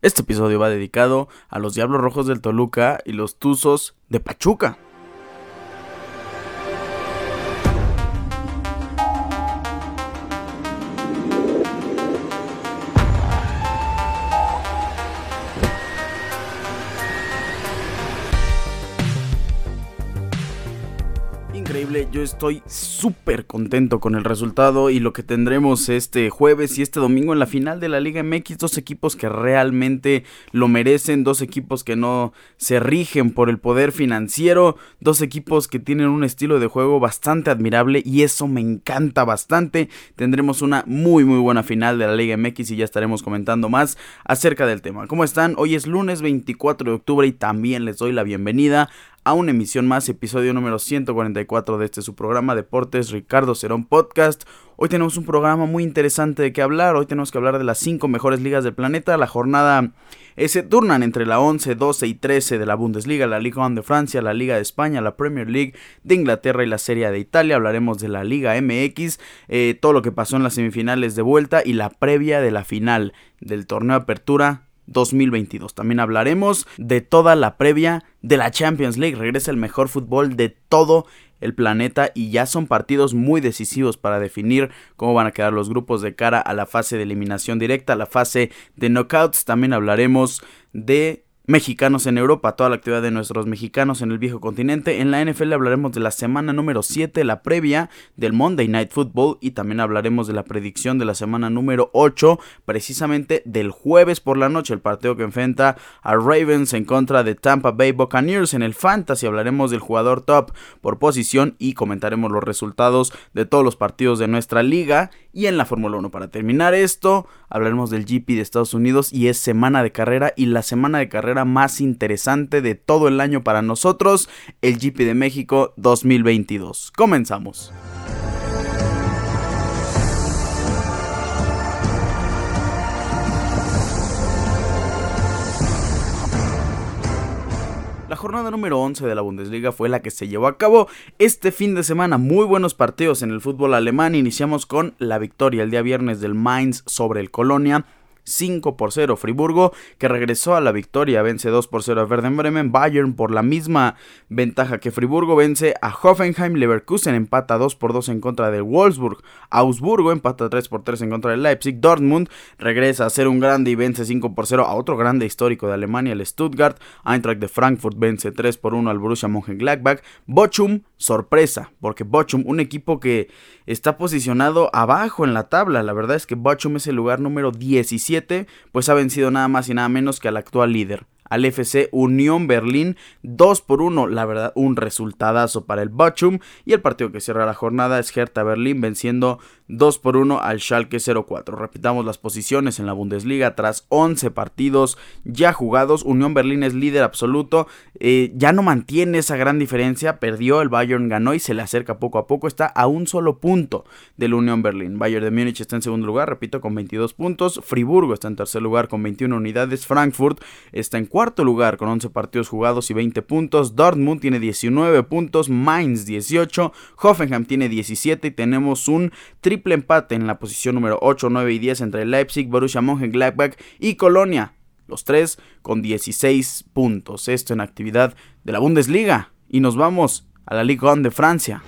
Este episodio va dedicado a los Diablos Rojos del Toluca y los Tuzos de Pachuca. Estoy súper contento con el resultado y lo que tendremos este jueves y este domingo en la final de la Liga MX, dos equipos que realmente lo merecen, dos equipos que no se rigen por el poder financiero, dos equipos que tienen un estilo de juego bastante admirable y eso me encanta bastante. Tendremos una muy muy buena final de la Liga MX y ya estaremos comentando más acerca del tema. ¿Cómo están? Hoy es lunes 24 de octubre y también les doy la bienvenida a una emisión más, episodio número 144 de este su programa Deportes Ricardo Cerón Podcast. Hoy tenemos un programa muy interesante de que hablar. Hoy tenemos que hablar de las 5 mejores ligas del planeta. La jornada eh, se turnan entre la 11, 12 y 13 de la Bundesliga, la Liga 1 de Francia, la Liga de España, la Premier League de Inglaterra y la Serie de Italia. Hablaremos de la Liga MX, eh, todo lo que pasó en las semifinales de vuelta y la previa de la final del torneo Apertura 2022. También hablaremos de toda la previa de la Champions League. Regresa el mejor fútbol de todo el planeta y ya son partidos muy decisivos para definir cómo van a quedar los grupos de cara a la fase de eliminación directa, a la fase de knockouts. También hablaremos de mexicanos en Europa, toda la actividad de nuestros mexicanos en el viejo continente. En la NFL hablaremos de la semana número 7, la previa del Monday Night Football y también hablaremos de la predicción de la semana número 8, precisamente del jueves por la noche, el partido que enfrenta a Ravens en contra de Tampa Bay Buccaneers en el Fantasy. Hablaremos del jugador top por posición y comentaremos los resultados de todos los partidos de nuestra liga y en la Fórmula 1. Para terminar esto, hablaremos del GP de Estados Unidos y es semana de carrera y la semana de carrera más interesante de todo el año para nosotros, el GP de México 2022. Comenzamos. La jornada número 11 de la Bundesliga fue la que se llevó a cabo este fin de semana. Muy buenos partidos en el fútbol alemán. Iniciamos con la victoria el día viernes del Mainz sobre el Colonia 5 por 0. Friburgo, que regresó a la victoria, vence 2 por 0 a Werder Bremen. Bayern, por la misma ventaja que Friburgo, vence a Hoffenheim. Leverkusen empata 2 por 2 en contra del Wolfsburg. Augsburgo empata 3 por 3 en contra del Leipzig. Dortmund regresa a ser un grande y vence 5 por 0 a otro grande histórico de Alemania, el Stuttgart. Eintracht de Frankfurt vence 3 por 1 al Borussia Mönchengladbach. Bochum, sorpresa, porque Bochum, un equipo que está posicionado abajo en la tabla. La verdad es que Bochum es el lugar número 17 pues ha vencido nada más y nada menos que al actual líder, al FC Unión Berlín 2 por 1. La verdad, un resultadazo para el Bochum. Y el partido que cierra la jornada es Hertha Berlín venciendo 2 por 1 al Schalke 04. Repitamos las posiciones en la Bundesliga tras 11 partidos ya jugados. Unión Berlín es líder absoluto. Eh, ya no mantiene esa gran diferencia. Perdió, el Bayern ganó y se le acerca poco a poco. Está a un solo punto del Unión Berlín. Bayern de Múnich está en segundo lugar, repito, con 22 puntos. Friburgo está en tercer lugar con 21 unidades. Frankfurt está en cuarto lugar con 11 partidos jugados y 20 puntos. Dortmund tiene 19 puntos. Mainz 18. Hoffenheim tiene 17 y tenemos un triple triple empate en la posición número 8, 9 y 10 entre Leipzig, Borussia Mönchengladbach y Colonia. Los tres con 16 puntos. Esto en actividad de la Bundesliga. Y nos vamos a la Ligue 1 de Francia.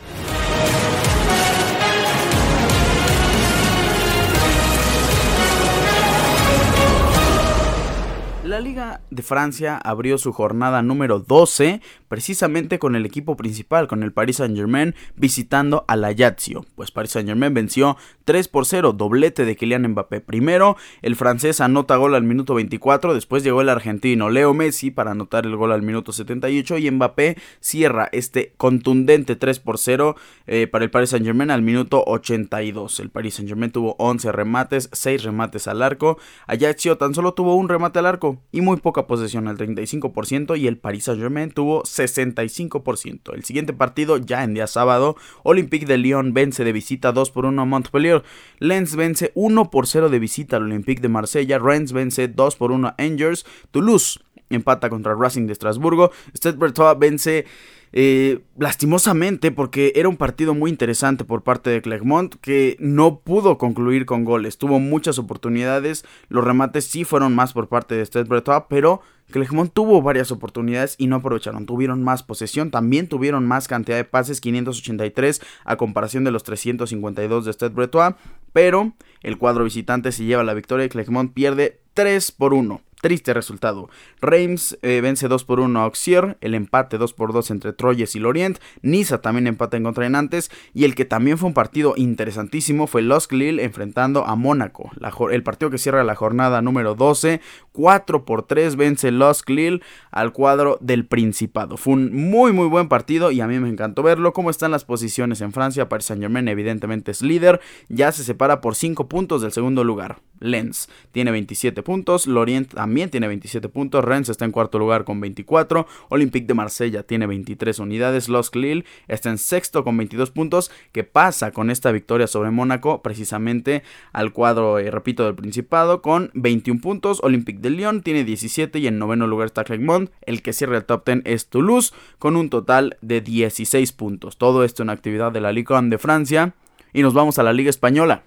La Liga de Francia abrió su jornada número 12 precisamente con el equipo principal, con el Paris Saint-Germain visitando a la Ajaccio, pues Paris Saint-Germain venció 3 por 0, doblete de Kylian Mbappé. Primero, el francés anota gol al minuto 24, después llegó el argentino Leo Messi para anotar el gol al minuto 78 y Mbappé cierra este contundente 3 por 0 eh, para el Paris Saint-Germain al minuto 82. El Paris Saint-Germain tuvo 11 remates, 6 remates al arco. Ajaccio tan solo tuvo un remate al arco y muy poca posesión al 35% y el Paris Saint-Germain tuvo 65%. El siguiente partido ya en día sábado, Olympique de Lyon vence de visita 2 por 1 a Montpellier, Lens vence 1 por 0 de visita al Olympique de Marsella, Rennes vence 2 por 1 a Angers, Toulouse empata contra Racing de Estrasburgo. Stade Breton vence eh, lastimosamente, porque era un partido muy interesante por parte de Clermont, que no pudo concluir con goles. Tuvo muchas oportunidades, los remates sí fueron más por parte de Stade Breton, pero Clermont tuvo varias oportunidades y no aprovecharon. Tuvieron más posesión, también tuvieron más cantidad de pases, 583 a comparación de los 352 de Stade Breton, pero el cuadro visitante se lleva la victoria y Clermont pierde 3 por 1. Triste resultado. Reims eh, vence 2 por 1 a Auxier, el empate 2 por 2 entre Troyes y Lorient, Niza también empata en contra de Nantes y el que también fue un partido interesantísimo fue Los Lille enfrentando a Mónaco. el partido que cierra la jornada número 12, 4 por 3 vence Los Lille al cuadro del Principado. Fue un muy muy buen partido y a mí me encantó verlo. ¿Cómo están las posiciones en Francia? Paris Saint Germain evidentemente es líder, ya se separa por 5 puntos del segundo lugar. Lens tiene 27 puntos, Lorient también tiene 27 puntos, Rennes está en cuarto lugar con 24, Olympique de Marsella tiene 23 unidades, Los Lille está en sexto con 22 puntos, que pasa con esta victoria sobre Mónaco precisamente al cuadro, eh, repito, del Principado con 21 puntos, Olympique de Lyon tiene 17 y en noveno lugar está Clermont, el que cierra el top 10 es Toulouse con un total de 16 puntos. Todo esto en actividad de la Ligue 1 de Francia y nos vamos a la Liga Española.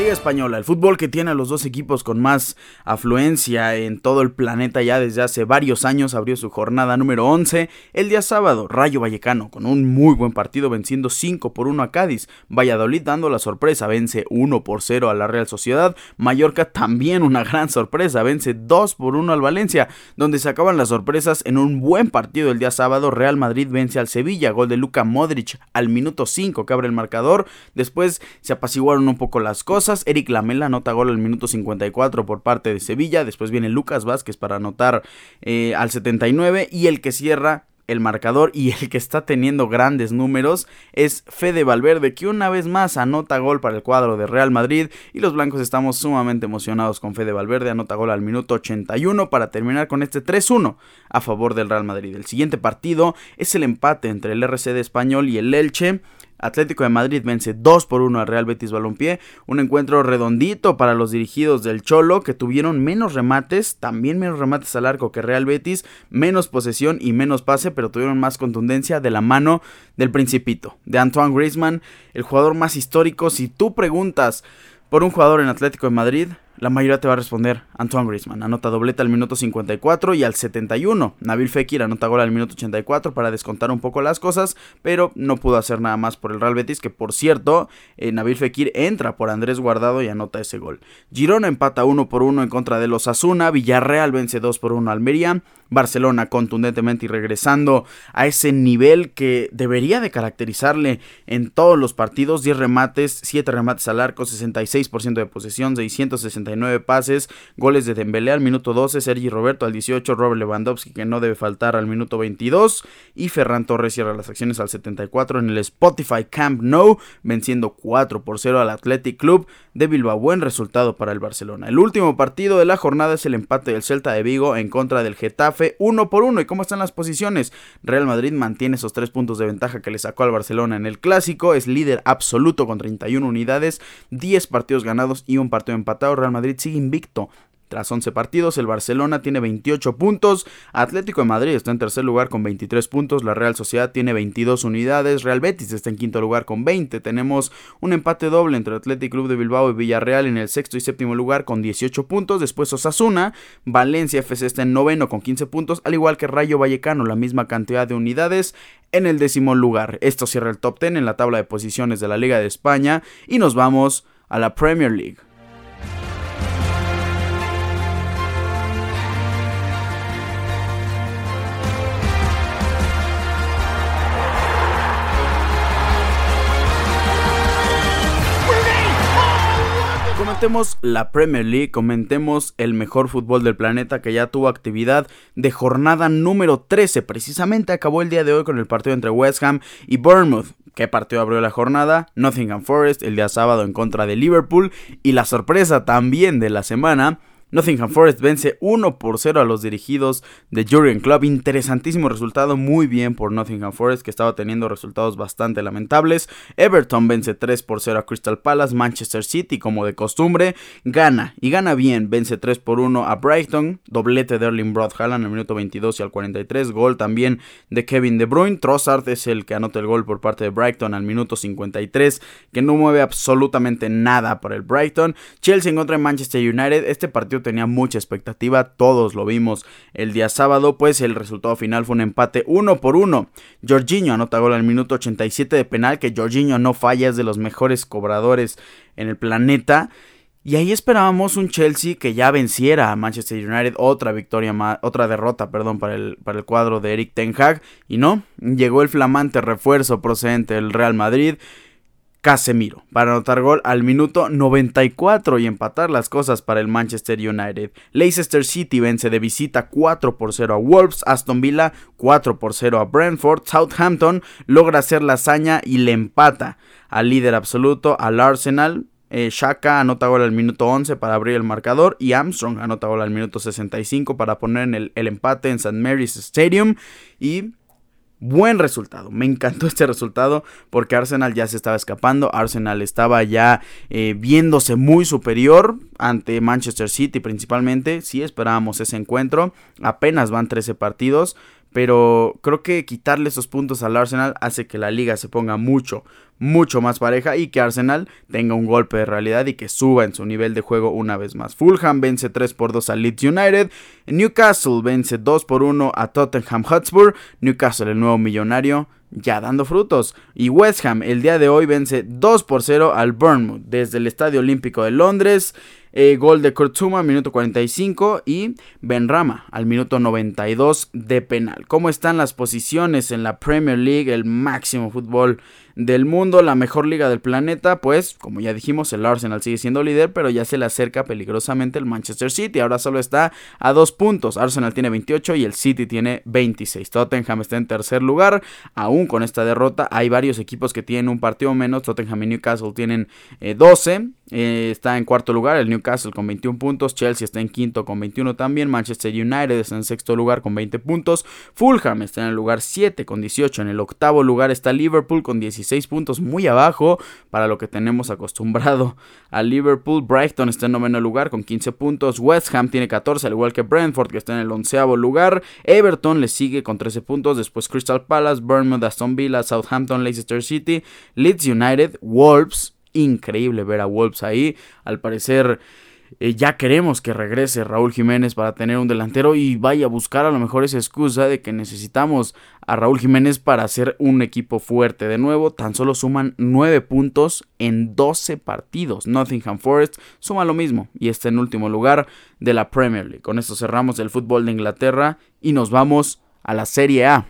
Liga Española, el fútbol que tiene a los dos equipos con más afluencia en todo el planeta ya desde hace varios años, abrió su jornada número 11 el día sábado. Rayo Vallecano con un muy buen partido venciendo 5 por 1 a Cádiz. Valladolid dando la sorpresa, vence 1 por 0 a la Real Sociedad. Mallorca también una gran sorpresa, vence 2 por 1 al Valencia, donde se acaban las sorpresas en un buen partido el día sábado. Real Madrid vence al Sevilla, gol de Luka Modric al minuto 5 que abre el marcador. Después se apaciguaron un poco las cosas Eric Lamela anota gol al minuto 54 por parte de Sevilla. Después viene Lucas Vázquez para anotar eh, al 79. Y el que cierra el marcador y el que está teniendo grandes números es Fede Valverde, que una vez más anota gol para el cuadro de Real Madrid y los blancos estamos sumamente emocionados con Fede Valverde, anota gol al minuto 81 para terminar con este 3-1 a favor del Real Madrid. El siguiente partido es el empate entre el RC de Español y el Elche. Atlético de Madrid vence 2 por 1 al Real Betis Balompié, un encuentro redondito para los dirigidos del Cholo que tuvieron menos remates, también menos remates al arco que Real Betis, menos posesión y menos pase, pero tuvieron más contundencia de la mano del Principito, de Antoine Griezmann, el jugador más histórico. Si tú preguntas por un jugador en Atlético de Madrid, la mayoría te va a responder Antoine Griezmann. Anota dobleta al minuto 54 y al 71. Nabil Fekir anota gol al minuto 84 para descontar un poco las cosas, pero no pudo hacer nada más por el Real Betis, que por cierto, eh, Nabil Fekir entra por Andrés Guardado y anota ese gol. Girona empata 1 por 1 en contra de los Asuna, Villarreal vence 2 por 1 Almería, Barcelona contundentemente y regresando a ese nivel que debería de caracterizarle en todos los partidos, 10 remates, 7 remates al arco, 66% de posesión, 669 pases, goles de Dembélé al minuto 12, Sergi Roberto al 18, Robert Lewandowski que no debe faltar al minuto 22 y Ferran Torres cierra las acciones al 74 en el Spotify Camp Nou, venciendo 4 por 0 al Athletic Club de Bilbao. Buen resultado para el Barcelona. El último partido de la jornada es el empate del Celta de Vigo en contra del Getafe, uno por uno. ¿Y cómo están las posiciones? Real Madrid mantiene esos tres puntos de ventaja que le sacó al Barcelona en el clásico. Es líder absoluto con 31 unidades, 10 partidos ganados y un partido empatado. Real Madrid sigue invicto tras 11 partidos, el Barcelona tiene 28 puntos, Atlético de Madrid está en tercer lugar con 23 puntos, la Real Sociedad tiene 22 unidades, Real Betis está en quinto lugar con 20, tenemos un empate doble entre Atlético Club de Bilbao y Villarreal en el sexto y séptimo lugar con 18 puntos, después Osasuna, Valencia FC está en noveno con 15 puntos, al igual que Rayo Vallecano, la misma cantidad de unidades en el décimo lugar. Esto cierra el top 10 en la tabla de posiciones de la Liga de España y nos vamos a la Premier League. Comentemos la Premier League, comentemos el mejor fútbol del planeta que ya tuvo actividad de jornada número 13. Precisamente acabó el día de hoy con el partido entre West Ham y Bournemouth. ¿Qué partido abrió la jornada? Nottingham Forest el día sábado en contra de Liverpool. Y la sorpresa también de la semana Nottingham Forest vence 1 por 0 a los dirigidos de Jurgen Club. Interesantísimo resultado, muy bien por Nottingham Forest que estaba teniendo resultados bastante lamentables. Everton vence 3 por 0 a Crystal Palace. Manchester City, como de costumbre, gana y gana bien. Vence 3 por 1 a Brighton. Doblete de Erling Broad Haaland al minuto 22 y al 43. Gol también de Kevin De Bruyne. Trossard es el que anota el gol por parte de Brighton al minuto 53, que no mueve absolutamente nada para el Brighton. Chelsea en contra Manchester United. Este partido tenía mucha expectativa, todos lo vimos el día sábado, pues el resultado final fue un empate uno por uno. Jorginho anota gol al minuto 87 de penal, que Jorginho no falla, es de los mejores cobradores en el planeta. Y ahí esperábamos un Chelsea que ya venciera a Manchester United, otra victoria otra derrota, perdón, para el, para el cuadro de Eric Ten Hag. Y no, llegó el flamante refuerzo procedente del Real Madrid Casemiro para anotar gol al minuto 94 y empatar las cosas para el Manchester United. Leicester City vence de visita 4 por 0 a Wolves, Aston Villa 4 por 0 a Brentford, Southampton logra hacer la hazaña y le empata al líder absoluto al Arsenal. Eh, Shaka anota gol al minuto 11 para abrir el marcador y Armstrong anota gol al minuto 65 para poner el, el empate en St. Mary's Stadium y Buen resultado, me encantó este resultado porque Arsenal ya se estaba escapando, Arsenal estaba ya eh, viéndose muy superior ante Manchester City principalmente, sí esperábamos ese encuentro, apenas van 13 partidos, pero creo que quitarle esos puntos al Arsenal hace que la liga se ponga mucho, mucho más pareja y que Arsenal tenga un golpe de realidad y que suba en su nivel de juego una vez más. Fulham vence 3 por 2 a Leeds United, Newcastle vence 2 por 1 a Tottenham Hotspur, Newcastle el nuevo millonario ya dando frutos. Y West Ham el día de hoy vence 2 por 0 al Bournemouth desde el Estadio Olímpico de Londres. Eh, gol de Kurtzuma al minuto 45 y Benrama al minuto 92 de penal. ¿Cómo están las posiciones en la Premier League, el máximo fútbol del mundo, la mejor liga del planeta? Pues, como ya dijimos, el Arsenal sigue siendo líder, pero ya se le acerca peligrosamente el Manchester City. Ahora solo está a dos puntos. Arsenal tiene 28 y el City tiene 26. Tottenham está en tercer lugar. Aún con esta derrota, hay varios equipos que tienen un partido menos. Tottenham y Newcastle tienen 12. Eh, eh, está en cuarto lugar el Newcastle con 21 puntos, Chelsea está en quinto con 21 también, Manchester United está en sexto lugar con 20 puntos, Fulham está en el lugar 7 con 18, en el octavo lugar está Liverpool con 16 puntos, muy abajo para lo que tenemos acostumbrado. A Liverpool, Brighton está en noveno lugar con 15 puntos, West Ham tiene 14 al igual que Brentford que está en el onceavo lugar, Everton le sigue con 13 puntos, después Crystal Palace, Bournemouth, Aston Villa, Southampton, Leicester City, Leeds United, Wolves, increíble ver a Wolves ahí. Al parecer eh, ya queremos que regrese Raúl Jiménez para tener un delantero y vaya a buscar a lo mejor esa excusa de que necesitamos a Raúl Jiménez para hacer un equipo fuerte. De nuevo, tan solo suman 9 puntos en 12 partidos. Nottingham Forest suma lo mismo y está en último lugar de la Premier League. Con esto cerramos el fútbol de Inglaterra y nos vamos a la Serie A.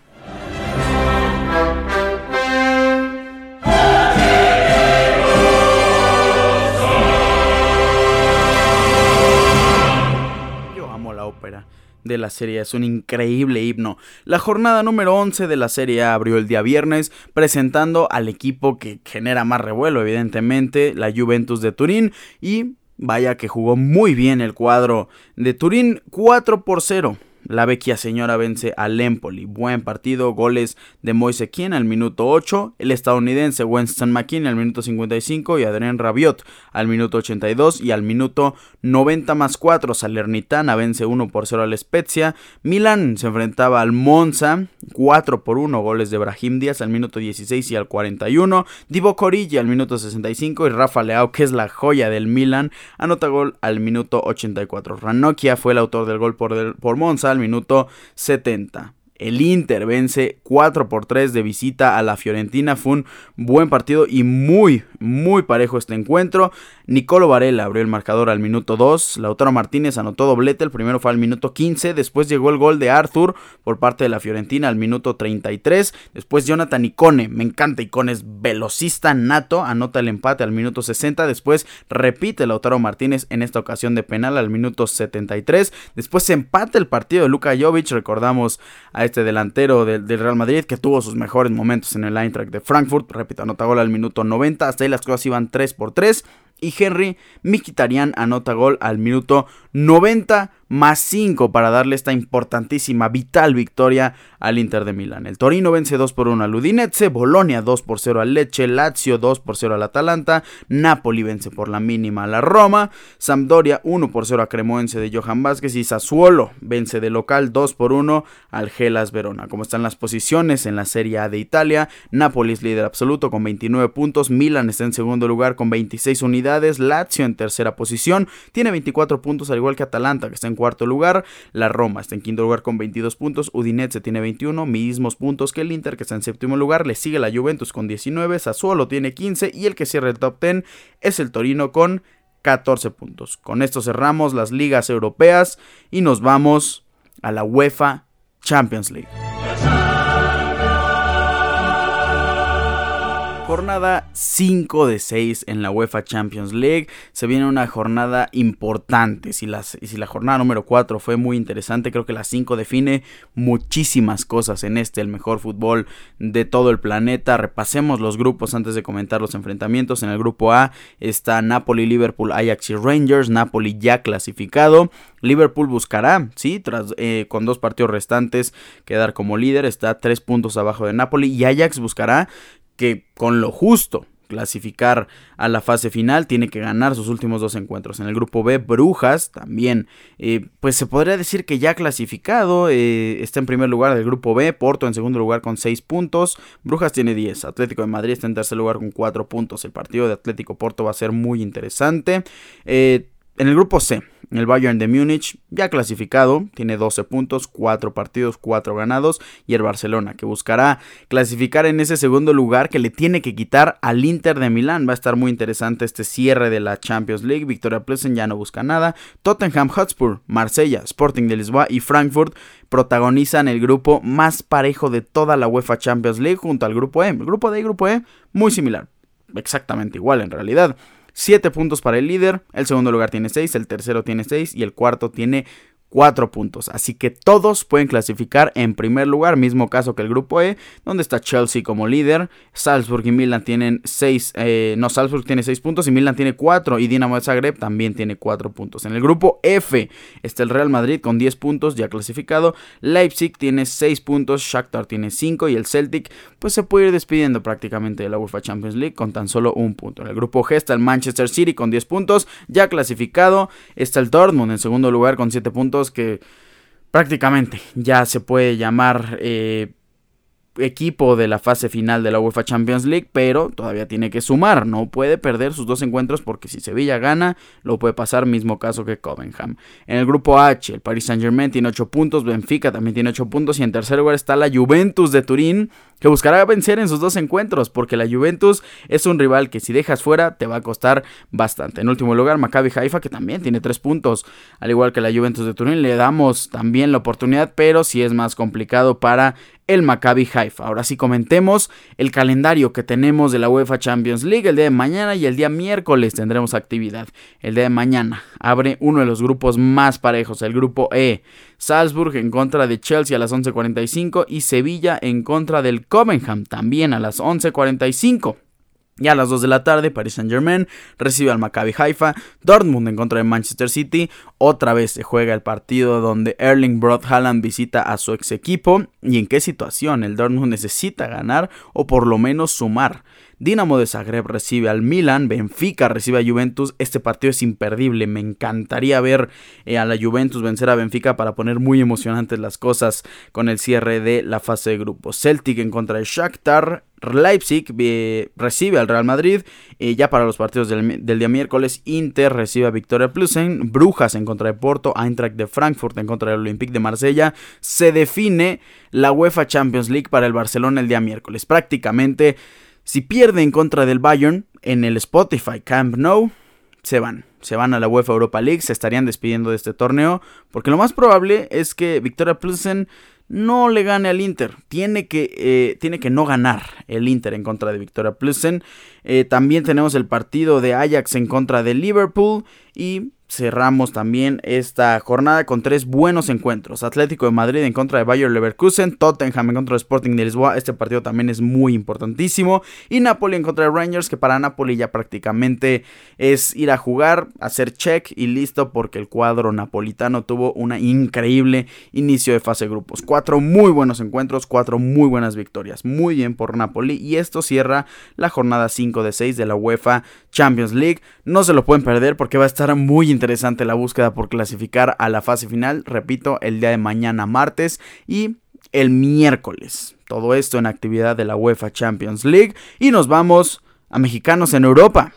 de la serie. Es un increíble himno. La jornada número 11 de la serie abrió el día viernes presentando al equipo que genera más revuelo, evidentemente, la Juventus de Turín. Y vaya que jugó muy bien el cuadro de Turín 4 por 0 la vecchia señora vence al Empoli. Buen partido, goles de Moise al minuto 8, el estadounidense Winston McKinney al minuto 55 y Adrien Rabiot al minuto 82 y al minuto 90 más 4 Salernitana vence 1 por 0 al Spezia. Milan se enfrentaba al Monza 4 por 1 goles de Brahim Díaz al minuto 16 y al 41. Divo Corilla al minuto 65 y Rafa Leao que es la joya del Milan anota gol al minuto 84. Ranocchia fue el autor del gol por, por Monza al minuto 70. El Inter vence 4 por 3 de visita a la Fiorentina. Fue un buen partido y muy, muy parejo este encuentro. Nicolo Varela abrió el marcador al minuto 2. Lautaro Martínez anotó doblete. El primero fue al minuto 15. Después llegó el gol de Arthur por parte de la Fiorentina al minuto 33. Después Jonathan Icone. Me encanta Icone. Es velocista nato. Anota el empate al minuto 60. Después repite Lautaro Martínez en esta ocasión de penal al minuto 73. Después se empata el partido de Luka Jovic. Recordamos a este delantero del, Real Madrid que tuvo sus mejores momentos en el Eintracht de Frankfurt. Repito, anota gol al minuto 90. Hasta ahí las cosas iban 3 por 3. Y Henry Mkhitaryan anota gol al minuto 90 más 5 para darle esta importantísima, vital victoria al Inter de Milán. El Torino vence 2 por 1 al Udinese, Bolonia 2 por 0 al Leche, Lazio 2 por 0 al Atalanta, Napoli vence por la mínima a la Roma, Sampdoria 1 por 0 a Cremoense de Johan Vázquez y Sassuolo vence de local 2 por 1 al Gelas Verona. Como están las posiciones en la Serie A de Italia, Napoli es líder absoluto con 29 puntos, Milan está en segundo lugar con 26 unidades, Lazio en tercera posición, tiene 24 puntos al igual que Atalanta que está en cuarto lugar. La Roma está en quinto lugar con 22 puntos. Udinese tiene 21, mismos puntos que el Inter, que está en séptimo lugar. Le sigue la Juventus con 19, Sassuolo tiene 15 y el que cierra el top 10 es el Torino con 14 puntos. Con esto cerramos las ligas europeas y nos vamos a la UEFA Champions League. Jornada 5 de 6 en la UEFA Champions League. Se viene una jornada importante. Si, si la jornada número 4 fue muy interesante, creo que la 5 define muchísimas cosas en este, el mejor fútbol de todo el planeta. Repasemos los grupos antes de comentar los enfrentamientos. En el grupo A está Napoli, Liverpool, Ajax y Rangers. Napoli ya clasificado. Liverpool buscará, sí, tras, eh, con dos partidos restantes, quedar como líder. Está tres puntos abajo de Napoli. Y Ajax buscará que con lo justo clasificar a la fase final, tiene que ganar sus últimos dos encuentros. En el grupo B, Brujas también, eh, pues se podría decir que ya clasificado, eh, está en primer lugar del grupo B, Porto en segundo lugar con 6 puntos, Brujas tiene 10, Atlético de Madrid está en tercer lugar con 4 puntos, el partido de Atlético Porto va a ser muy interesante. Eh, en el grupo C, el Bayern de Múnich, ya clasificado, tiene 12 puntos, 4 partidos, 4 ganados. Y el Barcelona, que buscará clasificar en ese segundo lugar que le tiene que quitar al Inter de Milán. Va a estar muy interesante este cierre de la Champions League. Victoria Plesen ya no busca nada. Tottenham Hotspur, Marsella, Sporting de Lisboa y Frankfurt protagonizan el grupo más parejo de toda la UEFA Champions League junto al grupo E. El grupo D y grupo E, muy similar. Exactamente igual en realidad. 7 puntos para el líder, el segundo lugar tiene 6, el tercero tiene 6 y el cuarto tiene 4 puntos. Así que todos pueden clasificar en primer lugar, mismo caso que el grupo E, donde está Chelsea como líder. Salzburg y Milan tienen 6, eh, no, Salzburg tiene 6 puntos y Milan tiene 4 y Dinamo de Zagreb también tiene 4 puntos. En el grupo F está el Real Madrid con 10 puntos ya clasificado. Leipzig tiene 6 puntos, Shakhtar tiene 5 y el Celtic pues se puede ir despidiendo prácticamente de la UEFA Champions League con tan solo un punto. En el grupo G está el Manchester City con 10 puntos ya clasificado. Está el Dortmund en segundo lugar con 7 puntos que prácticamente ya se puede llamar eh, equipo de la fase final de la UEFA Champions League, pero todavía tiene que sumar, no puede perder sus dos encuentros porque si Sevilla gana, lo puede pasar, mismo caso que Covenham. En el grupo H, el Paris Saint Germain tiene 8 puntos, Benfica también tiene 8 puntos y en tercer lugar está la Juventus de Turín, que buscará vencer en sus dos encuentros, porque la Juventus es un rival que si dejas fuera te va a costar bastante. En último lugar, Maccabi Haifa, que también tiene 3 puntos, al igual que la Juventus de Turín, le damos también la oportunidad, pero si es más complicado para el Maccabi Haifa. Ahora sí comentemos el calendario que tenemos de la UEFA Champions League. El día de mañana y el día miércoles tendremos actividad. El día de mañana abre uno de los grupos más parejos, el grupo E. Salzburg en contra de Chelsea a las 11.45 y Sevilla en contra del Covenham también a las 11.45. Y a las 2 de la tarde, Paris Saint Germain recibe al Maccabi Haifa, Dortmund en contra de Manchester City. Otra vez se juega el partido donde Erling Broad Haaland visita a su ex equipo. ¿Y en qué situación? El Dortmund necesita ganar o por lo menos sumar. Dinamo de Zagreb recibe al Milan, Benfica recibe a Juventus. Este partido es imperdible. Me encantaría ver eh, a la Juventus vencer a Benfica para poner muy emocionantes las cosas con el cierre de la fase de grupos. Celtic en contra de Shakhtar. Leipzig eh, recibe al Real Madrid. Eh, ya para los partidos del, día miércoles, Inter recibe a Victoria Plusen. Brujas en contra de Porto. Eintracht de Frankfurt en contra del Olympique de Marsella. Se define la UEFA Champions League para el Barcelona el día miércoles. Prácticamente si pierde en contra del Bayern en el Spotify Camp Nou, se van. Se van a la UEFA Europa League, se estarían despidiendo de este torneo, porque lo más probable es que Victoria Plzen no le gane al Inter. Tiene que, eh, tiene que no ganar el Inter en contra de Victoria Plzen. Eh, también tenemos el partido de Ajax en contra de Liverpool y cerramos también esta jornada con tres buenos encuentros. Atlético de Madrid en contra de Bayer Leverkusen, Tottenham en contra de Sporting de Lisboa, este partido también es muy importantísimo, y Napoli en contra de Rangers, que para Napoli ya prácticamente es ir a jugar, hacer check y listo porque el cuadro napolitano tuvo una increíble inicio de fase grupos. Cuatro muy buenos encuentros, cuatro muy buenas victorias. Muy bien por Napoli y esto cierra la jornada 5 de 6 de la UEFA Champions League. No se lo pueden perder porque va a estar muy interesante interesante la búsqueda por clasificar a la fase final, repito, el día de mañana martes y el miércoles. Todo esto en actividad de la UEFA Champions League y nos vamos a mexicanos en Europa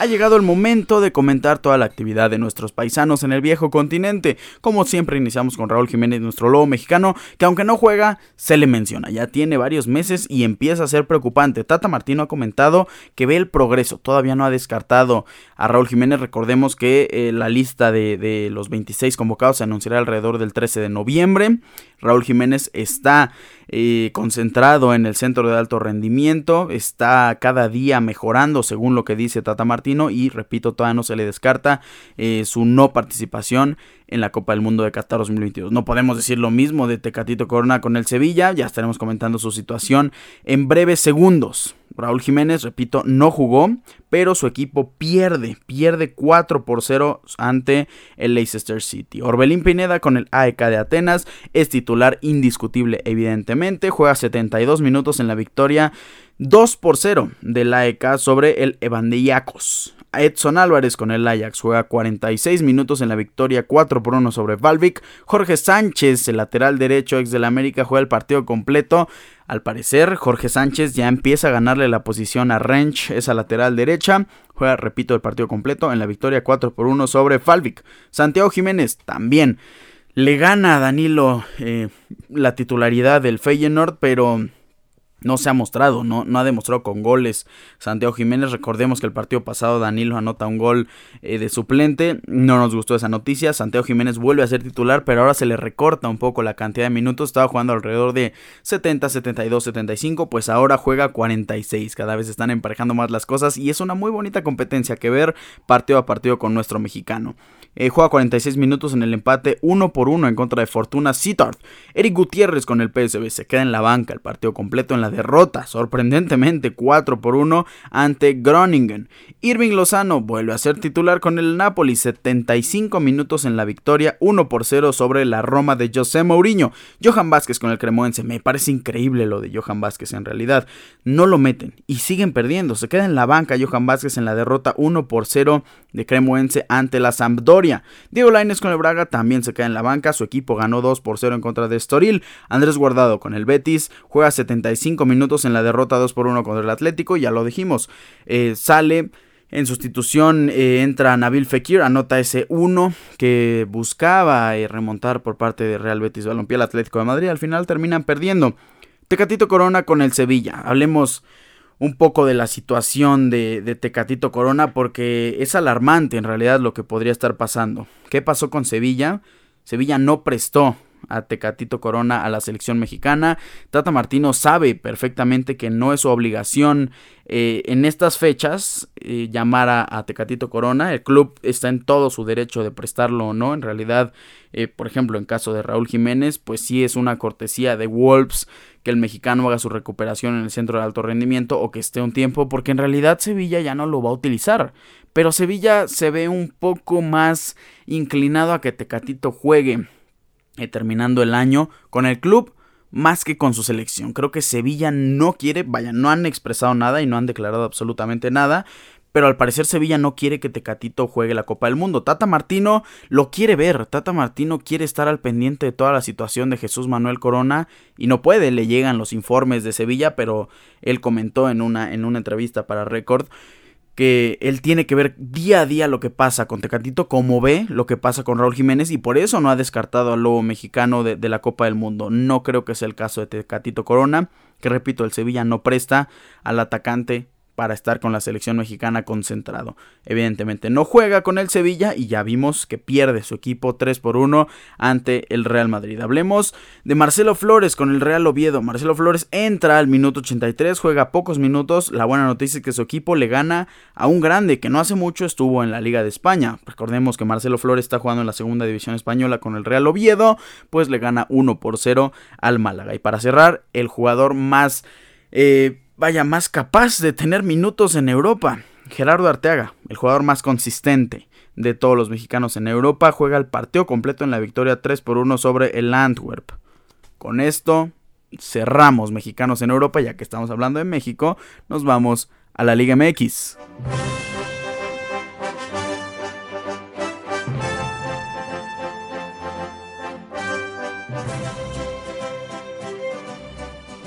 ha llegado el momento de comentar toda la actividad de nuestros paisanos en el viejo continente. Como siempre iniciamos con Raúl Jiménez, nuestro lobo mexicano, que aunque no juega, se le menciona. Ya tiene varios meses y empieza a ser preocupante. Tata Martino ha comentado que ve el progreso, todavía no ha descartado a Raúl Jiménez. Recordemos que eh, la lista de, de los 26 convocados se anunciará alrededor del 13 de noviembre. Raúl Jiménez está eh, concentrado en el centro de alto rendimiento, está cada día mejorando según lo que dice Tata Martino y repito, todavía no se le descarta eh, su no participación en la Copa del Mundo de Qatar 2022. No podemos decir lo mismo de Tecatito Corona con el Sevilla, ya estaremos comentando su situación en breves segundos. Raúl Jiménez, repito, no jugó, pero su equipo pierde, pierde 4 por 0 ante el Leicester City. Orbelín Pineda con el AEK de Atenas es titular indiscutible evidentemente, juega 72 minutos en la victoria 2 por 0 del AEK sobre el Evandeiakos. Edson Álvarez con el Ajax juega 46 minutos en la victoria 4 por 1 sobre Valvic. Jorge Sánchez, el lateral derecho ex del América, juega el partido completo. Al parecer, Jorge Sánchez ya empieza a ganarle la posición a Rench, esa lateral derecha. Juega, repito, el partido completo en la victoria 4 por 1 sobre Falvic. Santiago Jiménez también le gana a Danilo eh, la titularidad del Feyenoord, pero no se ha mostrado, no, no ha demostrado con goles Santiago Jiménez. Recordemos que el partido pasado Danilo anota un gol eh, de suplente. No nos gustó esa noticia. Santiago Jiménez vuelve a ser titular, pero ahora se le recorta un poco la cantidad de minutos. Estaba jugando alrededor de 70, 72, 75. Pues ahora juega 46. Cada vez están emparejando más las cosas y es una muy bonita competencia que ver partido a partido con nuestro mexicano. Eh, juega 46 minutos en el empate 1 por 1 en contra de Fortuna Sittard. Eric Gutiérrez con el PSV se queda en la banca el partido completo en la derrota, sorprendentemente 4 por 1 ante Groningen. Irving Lozano vuelve a ser titular con el Napoli, 75 minutos en la victoria, 1 por 0 sobre la Roma de José Mourinho. Johan Vázquez con el Cremoense, me parece increíble lo de Johan Vázquez en realidad. No lo meten y siguen perdiendo, se queda en la banca Johan Vázquez en la derrota 1 por 0 de Cremoense ante la Sampdoria. Diego Lainez con el Braga también se queda en la banca, su equipo ganó 2 por 0 en contra de Estoril. Andrés Guardado con el Betis juega 75 minutos en la derrota 2 por 1 contra el Atlético, ya lo dijimos, eh, sale... En sustitución eh, entra Nabil Fekir, anota ese 1 que buscaba eh, remontar por parte de Real Betis Balompié al Atlético de Madrid. Al final terminan perdiendo. Tecatito Corona con el Sevilla. Hablemos un poco de la situación de, de, Tecatito Corona porque es alarmante en realidad lo que podría estar pasando. ¿Qué pasó con Sevilla? Sevilla no prestó a Tecatito Corona a la selección mexicana. Tata Martino sabe perfectamente que no es su obligación eh, en estas fechas eh, llamar a, Tecatito Corona. El club está en todo su derecho de prestarlo o no. En realidad, eh, por ejemplo, en caso de Raúl Jiménez, pues sí es una cortesía de Wolves que el mexicano haga su recuperación en el centro de alto rendimiento o que esté un tiempo, porque en realidad Sevilla ya no lo va a utilizar. Pero Sevilla se ve un poco más inclinado a que Tecatito juegue eh, terminando el año con el club más que con su selección. Creo que Sevilla no quiere, vaya, no han expresado nada y no han declarado absolutamente nada. Pero al parecer Sevilla no quiere que Tecatito juegue la Copa del Mundo. Tata Martino lo quiere ver. Tata Martino quiere estar al pendiente de toda la situación de Jesús Manuel Corona y no puede. Le llegan los informes de Sevilla, pero él comentó en una, en una entrevista para Record que él tiene que ver día a día lo que pasa con Tecatito, como ve lo que pasa con Raúl Jiménez y por eso no ha descartado al lobo mexicano de, la Copa del Mundo. No creo que sea el caso de Tecatito Corona, que repito, el Sevilla no presta al atacante para estar con la selección mexicana concentrado. Evidentemente no juega con el Sevilla y ya vimos que pierde su equipo 3 por 1 ante el Real Madrid. Hablemos de Marcelo Flores con el Real Oviedo. Marcelo Flores entra al minuto 83, juega pocos minutos. La buena noticia es que su equipo le gana a un grande que no hace mucho estuvo en la Liga de España. Recordemos que Marcelo Flores está jugando en la segunda división española con el Real Oviedo, pues le gana 1 por 0 al Málaga. Y para cerrar, el jugador más... Eh, vaya, más capaz de tener minutos en Europa. Gerardo Arteaga, el jugador más consistente de todos los mexicanos en Europa, juega el partido completo en la victoria 3 por 1 sobre el Antwerp. Con esto cerramos mexicanos en Europa, ya que estamos hablando de México, nos vamos a la Liga MX.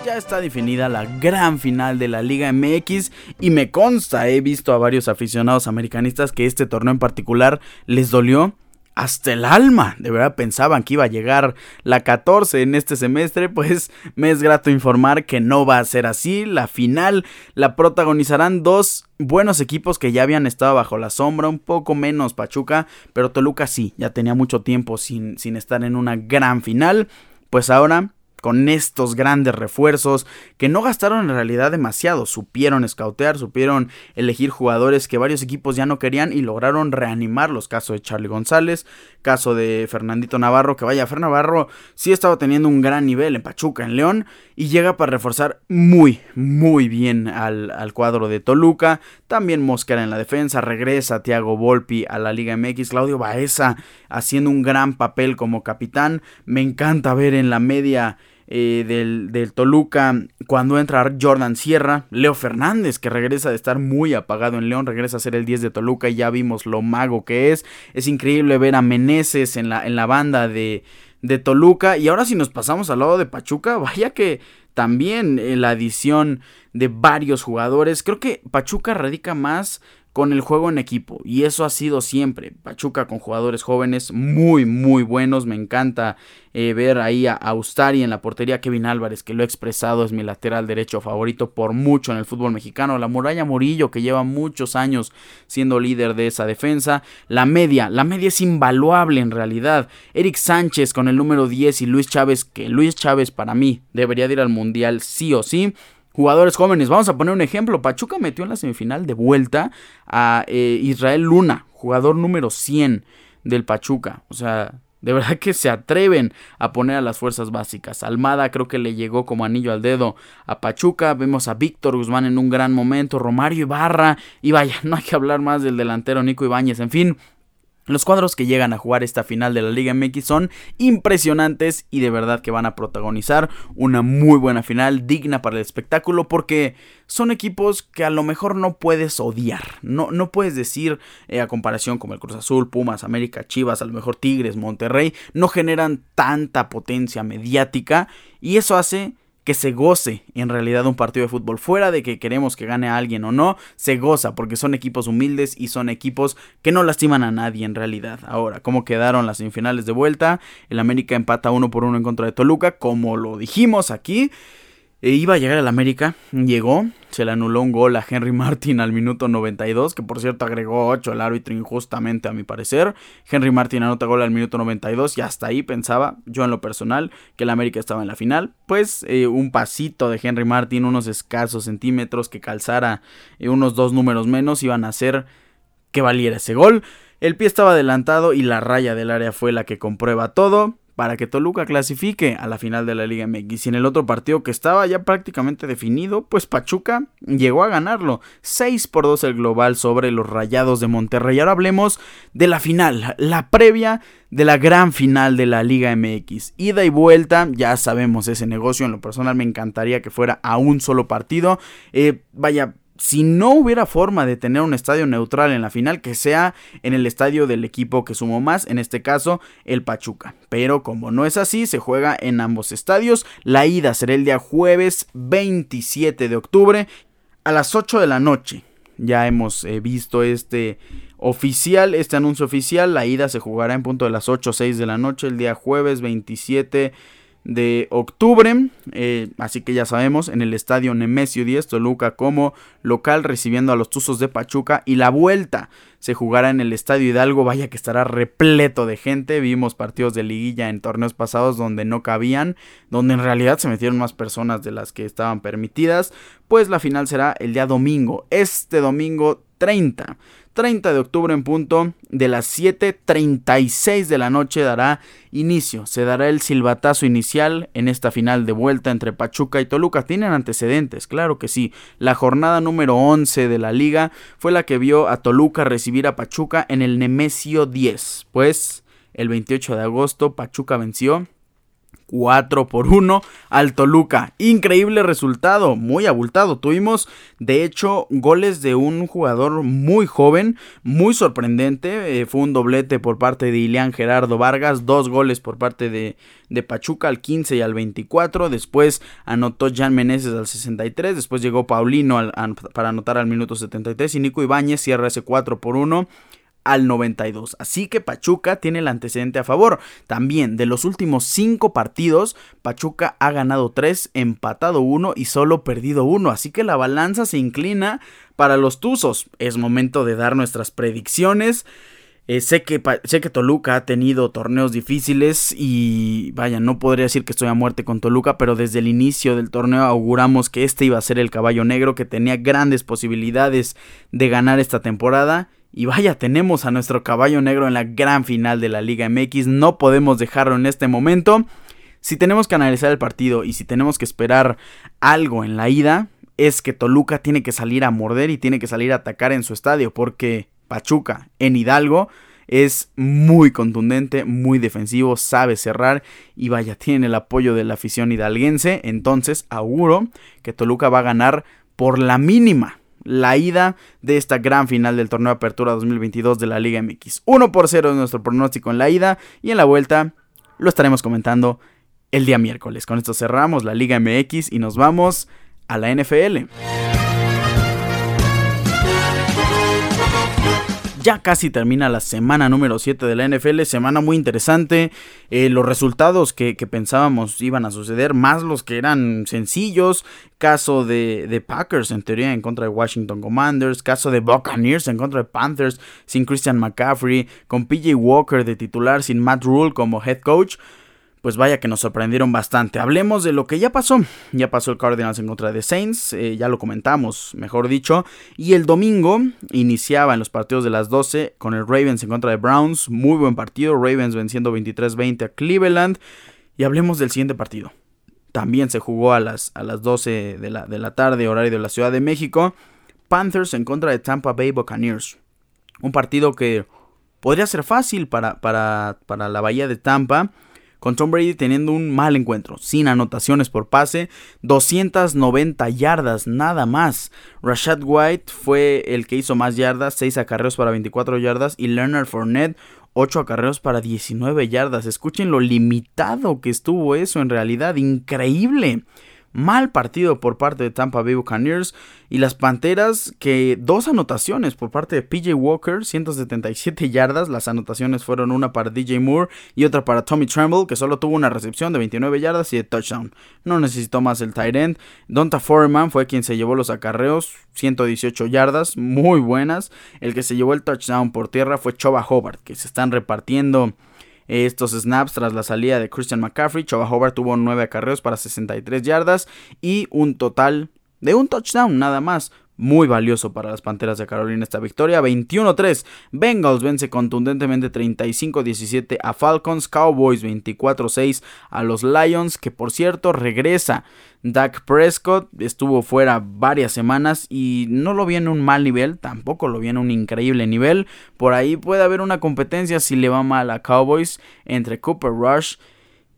Ya está definida la gran final de la Liga MX y me consta, he visto a varios aficionados americanistas que este torneo en particular les dolió hasta el alma. De verdad pensaban que iba a llegar la 14 en este semestre, pues me es grato informar que no va a ser así. La final la protagonizarán dos buenos equipos que ya habían estado bajo la sombra, un poco menos Pachuca, pero Toluca sí, ya tenía mucho tiempo sin, sin estar en una gran final. Pues ahora con estos grandes refuerzos que no gastaron en realidad demasiado, supieron escautear, supieron elegir jugadores que varios equipos ya no querían y lograron reanimarlos, caso de Charlie González, caso de Fernandito Navarro, que vaya, Fer Navarro sí estaba teniendo un gran nivel en Pachuca, en León, y llega para reforzar muy, muy bien al, al cuadro de Toluca, también Mosquera en la defensa, regresa Thiago Volpi a la Liga MX, Claudio Baeza haciendo un gran papel como capitán, me encanta ver en la media eh, del, Toluca cuando entra Jordan Sierra, Leo Fernández que regresa de estar muy apagado en León, regresa a ser el 10 de Toluca y ya vimos lo mago que es. Es increíble ver a Meneses en la, en la banda de, de Toluca y ahora si nos pasamos al lado de Pachuca, vaya que también eh, la adición de varios jugadores, creo que Pachuca radica más con el juego en equipo y eso ha sido siempre. Pachuca con jugadores jóvenes muy muy buenos, me encanta eh, ver ahí a Austari en la portería, Kevin Álvarez que lo he expresado es mi lateral derecho favorito por mucho en el fútbol mexicano, la Muralla Murillo que lleva muchos años siendo líder de esa defensa, la media, la media es invaluable en realidad, Eric Sánchez con el número 10 y Luis Chávez que Luis Chávez para mí debería ir al mundial sí o sí jugadores jóvenes. Vamos a poner un ejemplo. Pachuca metió en la semifinal de vuelta a eh, Israel Luna, jugador número 100 del Pachuca. O sea, de verdad que se atreven a poner a las fuerzas básicas. Almada creo que le llegó como anillo al dedo a Pachuca. Vemos a Víctor Guzmán en un gran momento. Romario Ibarra. Y vaya, no hay que hablar más del delantero Nico Ibáñez. En fin, los cuadros que llegan a jugar esta final de la Liga MX son impresionantes y de verdad que van a protagonizar una muy buena final digna para el espectáculo porque son equipos que a lo mejor no puedes odiar, no, no puedes decir eh, a comparación como el Cruz Azul, Pumas, América, Chivas, a lo mejor Tigres, Monterrey, no generan tanta potencia mediática y eso hace que se goce en realidad un partido de fútbol. Fuera de que queremos que gane a alguien o no, se goza porque son equipos humildes y son equipos que no lastiman a nadie en realidad. Ahora, ¿cómo quedaron las semifinales de vuelta? El América empata uno por uno en contra de Toluca, como lo dijimos aquí. E iba a llegar al América, llegó, se le anuló un gol a Henry Martin al minuto 92, que por cierto agregó 8 al árbitro injustamente a mi parecer. Henry Martin anota gol al minuto 92 y hasta ahí pensaba yo en lo personal que el América estaba en la final. Pues eh, un pasito de Henry Martin, unos escasos centímetros que calzara eh, unos dos números menos iban a hacer que valiera ese gol. El pie estaba adelantado y la raya del área fue la que comprueba todo para que Toluca clasifique a la final de la Liga MX. Y en el otro partido que estaba ya prácticamente definido, pues Pachuca llegó a ganarlo. 6 por 2 el global sobre los Rayados de Monterrey. Ahora hablemos de la final, la previa de la gran final de la Liga MX. Ida y vuelta, ya sabemos ese negocio. En lo personal me encantaría que fuera a un solo partido. Eh, vaya, si no hubiera forma de tener un estadio neutral en la final, que sea en el estadio del equipo que sumó más, en este caso el Pachuca. Pero como no es así, se juega en ambos estadios. La ida será el día jueves 27 de octubre a las 8 de la noche. Ya hemos eh, visto este oficial, este anuncio oficial. La ida se jugará en punto de las 8 o 6 de la noche el día jueves 27 de octubre. Eh, así que ya sabemos, en el estadio Nemesio 10, Toluca como local recibiendo a los Tuzos de Pachuca. Y la vuelta se jugará en el estadio Hidalgo. Vaya que estará repleto de gente. Vimos partidos de liguilla en torneos pasados donde no cabían, donde en realidad se metieron más personas de las que estaban permitidas. Pues la final será el día domingo, este domingo 30. 30 de octubre en punto de las 7.36 de la noche dará inicio. Se dará el silbatazo inicial en esta final de vuelta entre Pachuca y Toluca. Tienen antecedentes, claro que sí. La jornada número 11 de la liga fue la que vio a Toluca recibir a Pachuca en el Nemesio 10. Pues el 28 de agosto Pachuca venció 4 por 1 al Toluca. Increíble resultado, muy abultado. Tuvimos, de hecho, goles de un jugador muy joven, muy sorprendente. Eh, fue un doblete por parte de Ilián Gerardo Vargas, dos goles por parte de, de Pachuca al 15 y al 24. Después anotó Jan Meneses al 63. Después llegó Paulino para anotar al minuto 73. Y Nico Ibáñez cierra ese 4 por 1 al 92. Así que Pachuca tiene el antecedente a favor. También de los últimos 5 partidos, Pachuca ha ganado 3, empatado 1 y solo perdido 1. Así que la balanza se inclina para los Tuzos. Es momento de dar nuestras predicciones. Eh, sé, que, sé que Toluca ha tenido torneos difíciles y vaya, no podría decir que estoy a muerte con Toluca, pero desde el inicio del torneo auguramos que este iba a ser el caballo negro, que tenía grandes posibilidades de ganar esta temporada y vaya, tenemos a nuestro caballo negro en la gran final de la Liga MX. No podemos dejarlo en este momento. Si tenemos que analizar el partido y si tenemos que esperar algo en la ida, es que Toluca tiene que salir a morder y tiene que salir a atacar en su estadio. Porque Pachuca en Hidalgo es muy contundente, muy defensivo, sabe cerrar y vaya, tiene el apoyo de la afición hidalguense. Entonces auguro que Toluca va a ganar por la mínima la ida de esta gran final del torneo Apertura 2022 de la Liga MX. 1 por 0 es nuestro pronóstico en la ida y en la vuelta lo estaremos comentando el día miércoles. Con esto cerramos la Liga MX y nos vamos a la NFL. Ya casi termina la semana número 7 de la NFL, semana muy interesante. Eh, los resultados que, pensábamos iban a suceder, más los que eran sencillos. Caso de, de, Packers en teoría en contra de Washington Commanders. Caso de Buccaneers en contra de Panthers sin Christian McCaffrey. Con PJ Walker de titular sin Matt Rule como head coach pues vaya que nos sorprendieron bastante. Hablemos de lo que ya pasó. Ya pasó el Cardinals en contra de Saints, eh, ya lo comentamos, mejor dicho. Y el domingo iniciaba en los partidos de las 12 con el Ravens en contra de Browns. Muy buen partido, Ravens venciendo 23-20 a Cleveland. Y hablemos del siguiente partido. También se jugó a las, a las 12 de la, de la tarde, horario de la Ciudad de México. Panthers en contra de Tampa Bay Buccaneers. Un partido que podría ser fácil para, para, para la Bahía de Tampa con Tom Brady teniendo un mal encuentro, sin anotaciones por pase, 290 yardas nada más. Rashad White fue el que hizo más yardas, 6 acarreos para 24 yardas y Leonard Fournette 8 acarreos para 19 yardas. Escuchen lo limitado que estuvo eso en realidad, increíble. Mal partido por parte de Tampa Bay Buccaneers y las Panteras que dos anotaciones por parte de PJ Walker, 177 yardas. Las anotaciones fueron una para DJ Moore y otra para Tommy Tremble que solo tuvo una recepción de 29 yardas y de touchdown. No necesitó más el tight end. Donta Foreman fue quien se llevó los acarreos, 118 yardas, muy buenas. El que se llevó el touchdown por tierra fue Choba Hobart, que se están repartiendo estos snaps tras la salida de Christian McCaffrey. Choba Hobart tuvo 9 acarreos para 63 yardas y un total de un touchdown nada más. Muy valioso para las Panteras de Carolina esta victoria. 21-3. Bengals vence contundentemente 35-17 a Falcons. Cowboys 24-6 a los Lions. Que por cierto regresa Dak Prescott. Estuvo fuera varias semanas y no lo vi en un mal nivel. Tampoco lo vi en un increíble nivel. Por ahí puede haber una competencia si le va mal a Cowboys entre Cooper Rush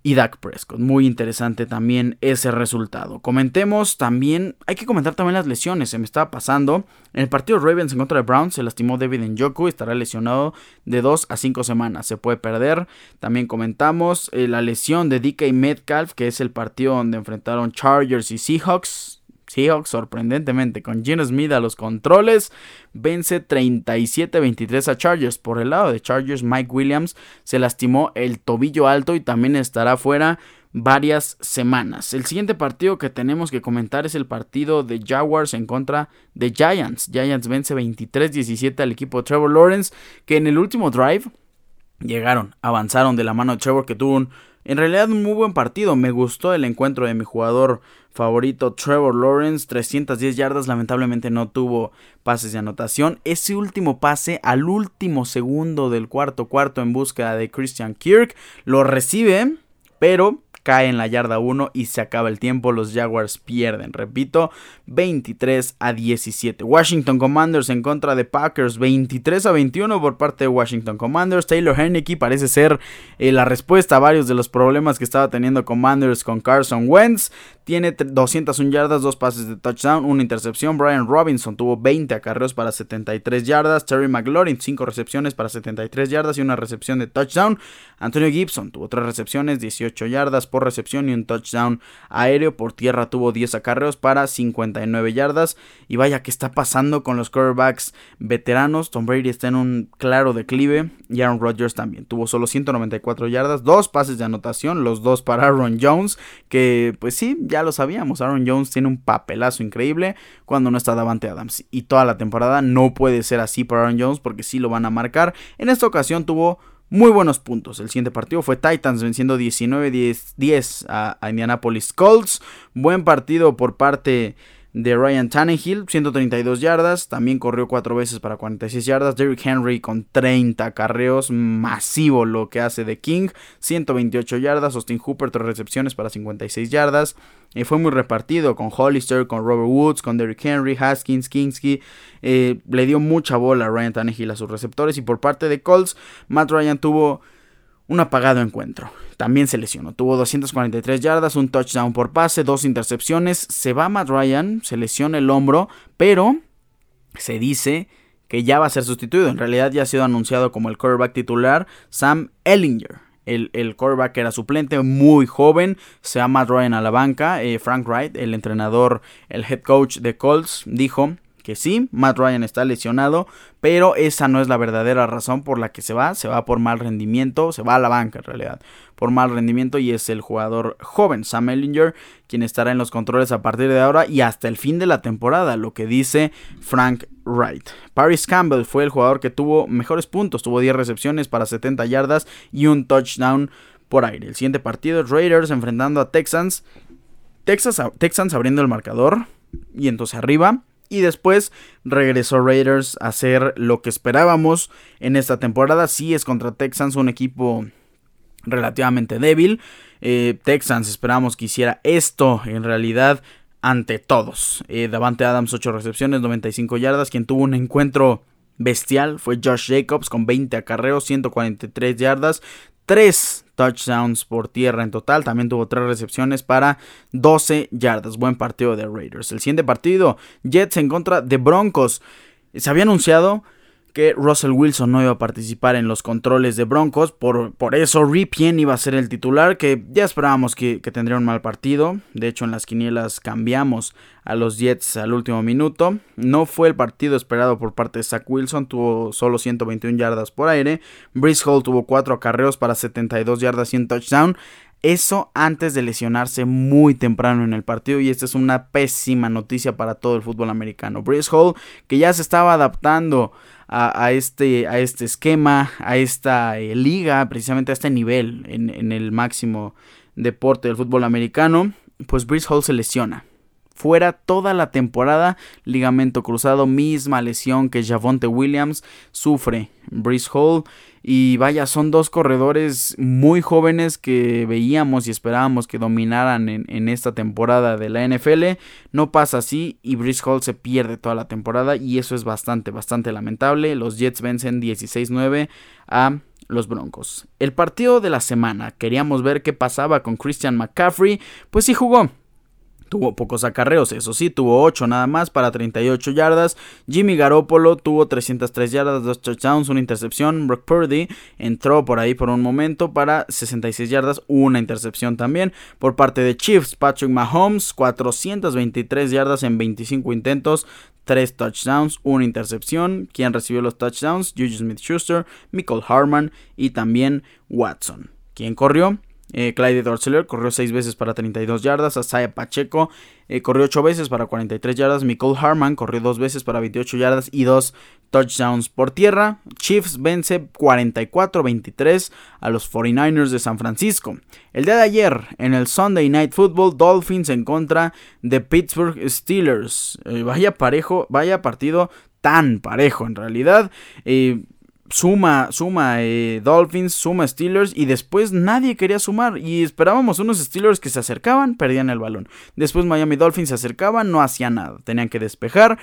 y Dak Prescott. Muy interesante también ese resultado. Comentemos también, hay que comentar también las lesiones, se me estaba pasando. En el partido Ravens en contra de Browns se lastimó David Njoku, estará lesionado de 2 a 5 semanas, se puede perder. También comentamos eh, la lesión de DK Metcalf, que es el partido donde enfrentaron Chargers y Seahawks. Seahawks sorprendentemente con Gino Smith a los controles vence 37-23 a Chargers. Por el lado de Chargers, Mike Williams se lastimó el tobillo alto y también estará fuera varias semanas. El siguiente partido que tenemos que comentar es el partido de Jaguars en contra de Giants. Giants vence 23-17 al equipo de Trevor Lawrence, que en el último drive llegaron, avanzaron de la mano de Trevor, que tuvo un, en realidad un muy buen partido. Me gustó el encuentro de mi jugador favorito, Trevor Lawrence, 310 yardas, lamentablemente no tuvo pases de anotación. Ese último pase al último segundo del cuarto cuarto en búsqueda de Christian Kirk, lo recibe, pero cae en la yarda 1 y se acaba el tiempo. Los Jaguars pierden, repito, 23 a 17. Washington Commanders en contra de Packers, 23 a 21 por parte de Washington Commanders. Taylor Heineke parece ser eh, la respuesta a varios de los problemas que estaba teniendo Commanders con Carson Wentz. Tiene 201 yardas, dos pases de touchdown, una intercepción. Brian Robinson tuvo 20 acarreos para 73 yardas. Terry McLaurin 5 recepciones para 73 yardas y una recepción de touchdown. Antonio Gibson tuvo 3 recepciones, 18 yardas por recepción y un touchdown aéreo. Por tierra tuvo 10 acarreos para 59 yardas. Y vaya, ¿qué está pasando con los quarterbacks veteranos? Tom Brady está en un claro declive y Aaron Rodgers también. Tuvo solo 194 yardas, dos pases de anotación, los dos para Aaron Jones, que pues sí, ya lo sabíamos. Aaron Jones tiene un papelazo increíble cuando no está Davante Adams. Y toda la temporada no puede ser así para Aaron Jones porque sí lo van a marcar. En esta ocasión tuvo muy buenos puntos. El siguiente partido fue Titans venciendo 19-10 a, Indianapolis Colts. Buen partido por parte de Ryan Tannehill, 132 yardas, también corrió 4 veces para 46 yardas. Derrick Henry con 30 carreos, masivo lo que hace de King, 128 yardas. Austin Hooper, 3 recepciones para 56 yardas. y fue muy repartido con Hollister, con Robert Woods, con Derrick Henry, Haskins, Kingsky. Eh, le dio mucha bola a Ryan Tannehill a sus receptores. Y por parte de Colts, Matt Ryan tuvo un apagado encuentro. También se lesionó. Tuvo 243 yardas, un touchdown por pase, dos intercepciones. Se va Matt Ryan, se lesiona el hombro, pero se dice que ya va a ser sustituido. En realidad ya ha sido anunciado como el quarterback titular Sam Ellinger. El, el quarterback era suplente, muy joven. Se va Matt Ryan a la banca. Eh, Frank Wright, el entrenador, el head coach de Colts, dijo que sí, Matt Ryan está lesionado, pero esa no es la verdadera razón por la que se va, se va por mal rendimiento, se va a la banca en realidad, por mal rendimiento y es el jugador joven, Sam Ellinger, quien estará en los controles a partir de ahora y hasta el fin de la temporada, lo que dice Frank Wright. Paris Campbell fue el jugador que tuvo mejores puntos, tuvo 10 recepciones para 70 yardas y un touchdown por aire. El siguiente partido Raiders enfrentando a Texans. Texas, Texans abriendo el marcador y entonces arriba y después regresó Raiders a hacer lo que esperábamos en esta temporada. Sí es contra Texans, un equipo relativamente débil. Eh, Texans esperábamos que hiciera esto en realidad ante todos. Eh, Davante Adams 8 recepciones, 95 yardas. Quien tuvo un encuentro bestial fue Josh Jacobs con 20 acarreos, 143 yardas. 3 touchdowns por tierra en total. También tuvo 3 recepciones para 12 yardas. Buen partido de Raiders. El siguiente partido, Jets en contra de Broncos. Se había anunciado que Russell Wilson no iba a participar en los controles de Broncos. Por, por eso Ripien iba a ser el titular, que ya esperábamos que, tendría un mal partido. De hecho, en las quinielas cambiamos a los Jets al último minuto. No fue el partido esperado por parte de Zach Wilson, tuvo solo 121 yardas por aire. Brice Hall tuvo 4 acarreos para 72 yardas y un touchdown. Eso antes de lesionarse muy temprano en el partido y esta es una pésima noticia para todo el fútbol americano. Brice Hall que ya se estaba adaptando a, este, a este esquema, a esta eh, liga, precisamente a este nivel en, el máximo deporte del fútbol americano, pues Brice Hall se lesiona. Fuera toda la temporada, ligamento cruzado, misma lesión que Javonte Williams sufre. Brice Hall y vaya, son dos corredores muy jóvenes que veíamos y esperábamos que dominaran en, esta temporada de la NFL. No pasa así y Brice Hall se pierde toda la temporada y eso es bastante, bastante lamentable. Los Jets vencen 16-9 a los Broncos. El partido de la semana, queríamos ver qué pasaba con Christian McCaffrey, pues sí jugó. Tuvo pocos acarreos, eso sí, tuvo 8 nada más para 38 yardas. Jimmy Garoppolo tuvo 303 yardas, 2 touchdowns, una intercepción. Brock Purdy entró por ahí por un momento para 66 yardas, una intercepción también. Por parte de Chiefs, Patrick Mahomes, 423 yardas en 25 intentos, 3 touchdowns, una intercepción. Quien recibió los touchdowns? Juju Smith Schuster, Michael Harman y también Watson. ¿Quién corrió? Eh, Clyde Dorseler corrió 6 veces para 32 yardas. Asaya Pacheco eh, corrió 8 veces para 43 yardas. Nicole Harman corrió 2 veces para 28 yardas y 2 touchdowns por tierra. Chiefs vence 44-23 a los 49ers de San Francisco. El día de ayer, en el Sunday Night Football, Dolphins en contra de Pittsburgh Steelers. Eh, vaya parejo, vaya partido tan parejo en realidad suma, suma eh, Dolphins, suma Steelers y después nadie quería sumar y esperábamos unos Steelers que se acercaban, perdían el balón. Después Miami Dolphins se acercaban, no hacían nada, tenían que despejar.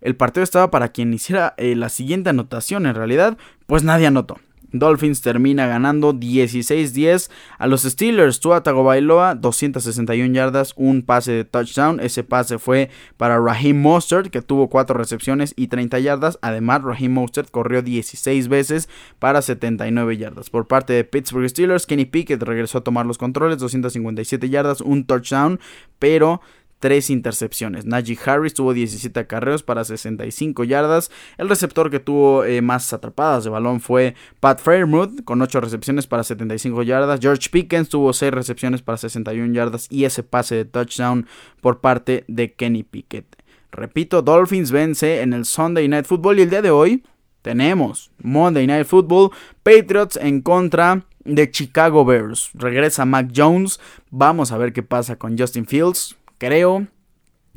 El partido estaba para quien hiciera eh, la siguiente anotación en realidad, pues nadie anotó. Dolphins termina ganando 16-10 a los Steelers. Tua Tagovailoa 261 yardas, un pase de touchdown. Ese pase fue para Raheem Mostert que tuvo 4 recepciones y 30 yardas. Además, Raheem Mostert corrió 16 veces para 79 yardas. Por parte de Pittsburgh Steelers, Kenny Pickett regresó a tomar los controles, 257 yardas, un touchdown, pero tres intercepciones. Najee Harris tuvo 17 acarreos para 65 yardas. El receptor que tuvo eh, más atrapadas de balón fue Pat Fairmouth con 8 recepciones para 75 yardas. George Pickens tuvo 6 recepciones para 61 yardas y ese pase de touchdown por parte de Kenny Pickett. Repito, Dolphins vence en el Sunday Night Football y el día de hoy tenemos Monday Night Football, Patriots en contra de Chicago Bears. Regresa Mac Jones, vamos a ver qué pasa con Justin Fields. Creo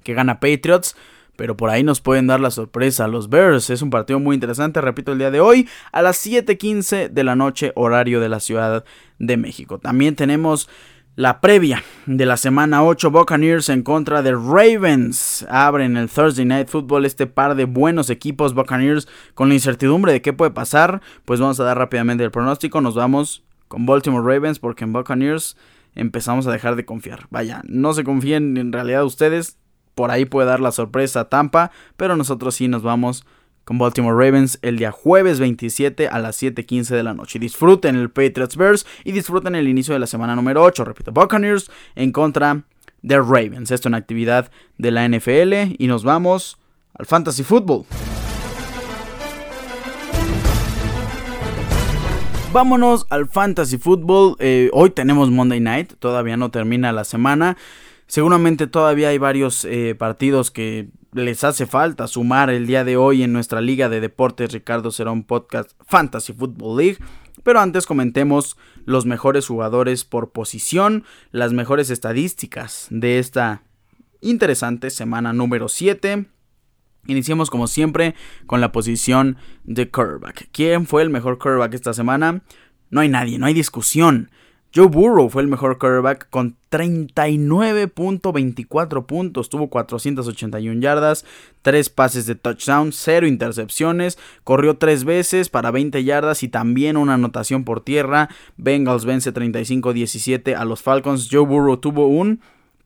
que gana Patriots. Pero por ahí nos pueden dar la sorpresa. Los Bears es un partido muy interesante, repito, el día de hoy a las 7:15 de la noche, horario de la Ciudad de México. También tenemos la previa de la semana 8, Buccaneers en contra de Ravens. Abren el Thursday Night Football este par de buenos equipos, Buccaneers, con la incertidumbre de qué puede pasar. Pues vamos a dar rápidamente el pronóstico. Nos vamos con Baltimore Ravens porque en Buccaneers empezamos a dejar de confiar. Vaya, no se confíen en realidad ustedes, por ahí puede dar la sorpresa a Tampa, pero nosotros sí nos vamos con Baltimore Ravens el día jueves 27 a las 7:15 de la noche. Disfruten el Patriots Bears y disfruten el inicio de la semana número 8, repito, Buccaneers en contra de Ravens. Esto en actividad de la NFL y nos vamos al Fantasy Football. Vámonos al Fantasy Football. Eh, hoy tenemos Monday Night, todavía no termina la semana. Seguramente todavía hay varios eh, partidos que les hace falta sumar el día de hoy en nuestra Liga de Deportes Ricardo Cerón Podcast Fantasy Football League. Pero antes comentemos los mejores jugadores por posición, las mejores estadísticas de esta interesante semana número 7. Iniciemos como siempre con la posición de quarterback. ¿Quién fue el mejor quarterback esta semana? No hay nadie, no hay discusión. Joe Burrow fue el mejor quarterback con 39.24 puntos, tuvo 481 yardas, 3 pases de touchdown, 0 intercepciones, corrió 3 veces para 20 yardas y también una anotación por tierra. Bengals vence 35-17 a los Falcons. Joe Burrow tuvo un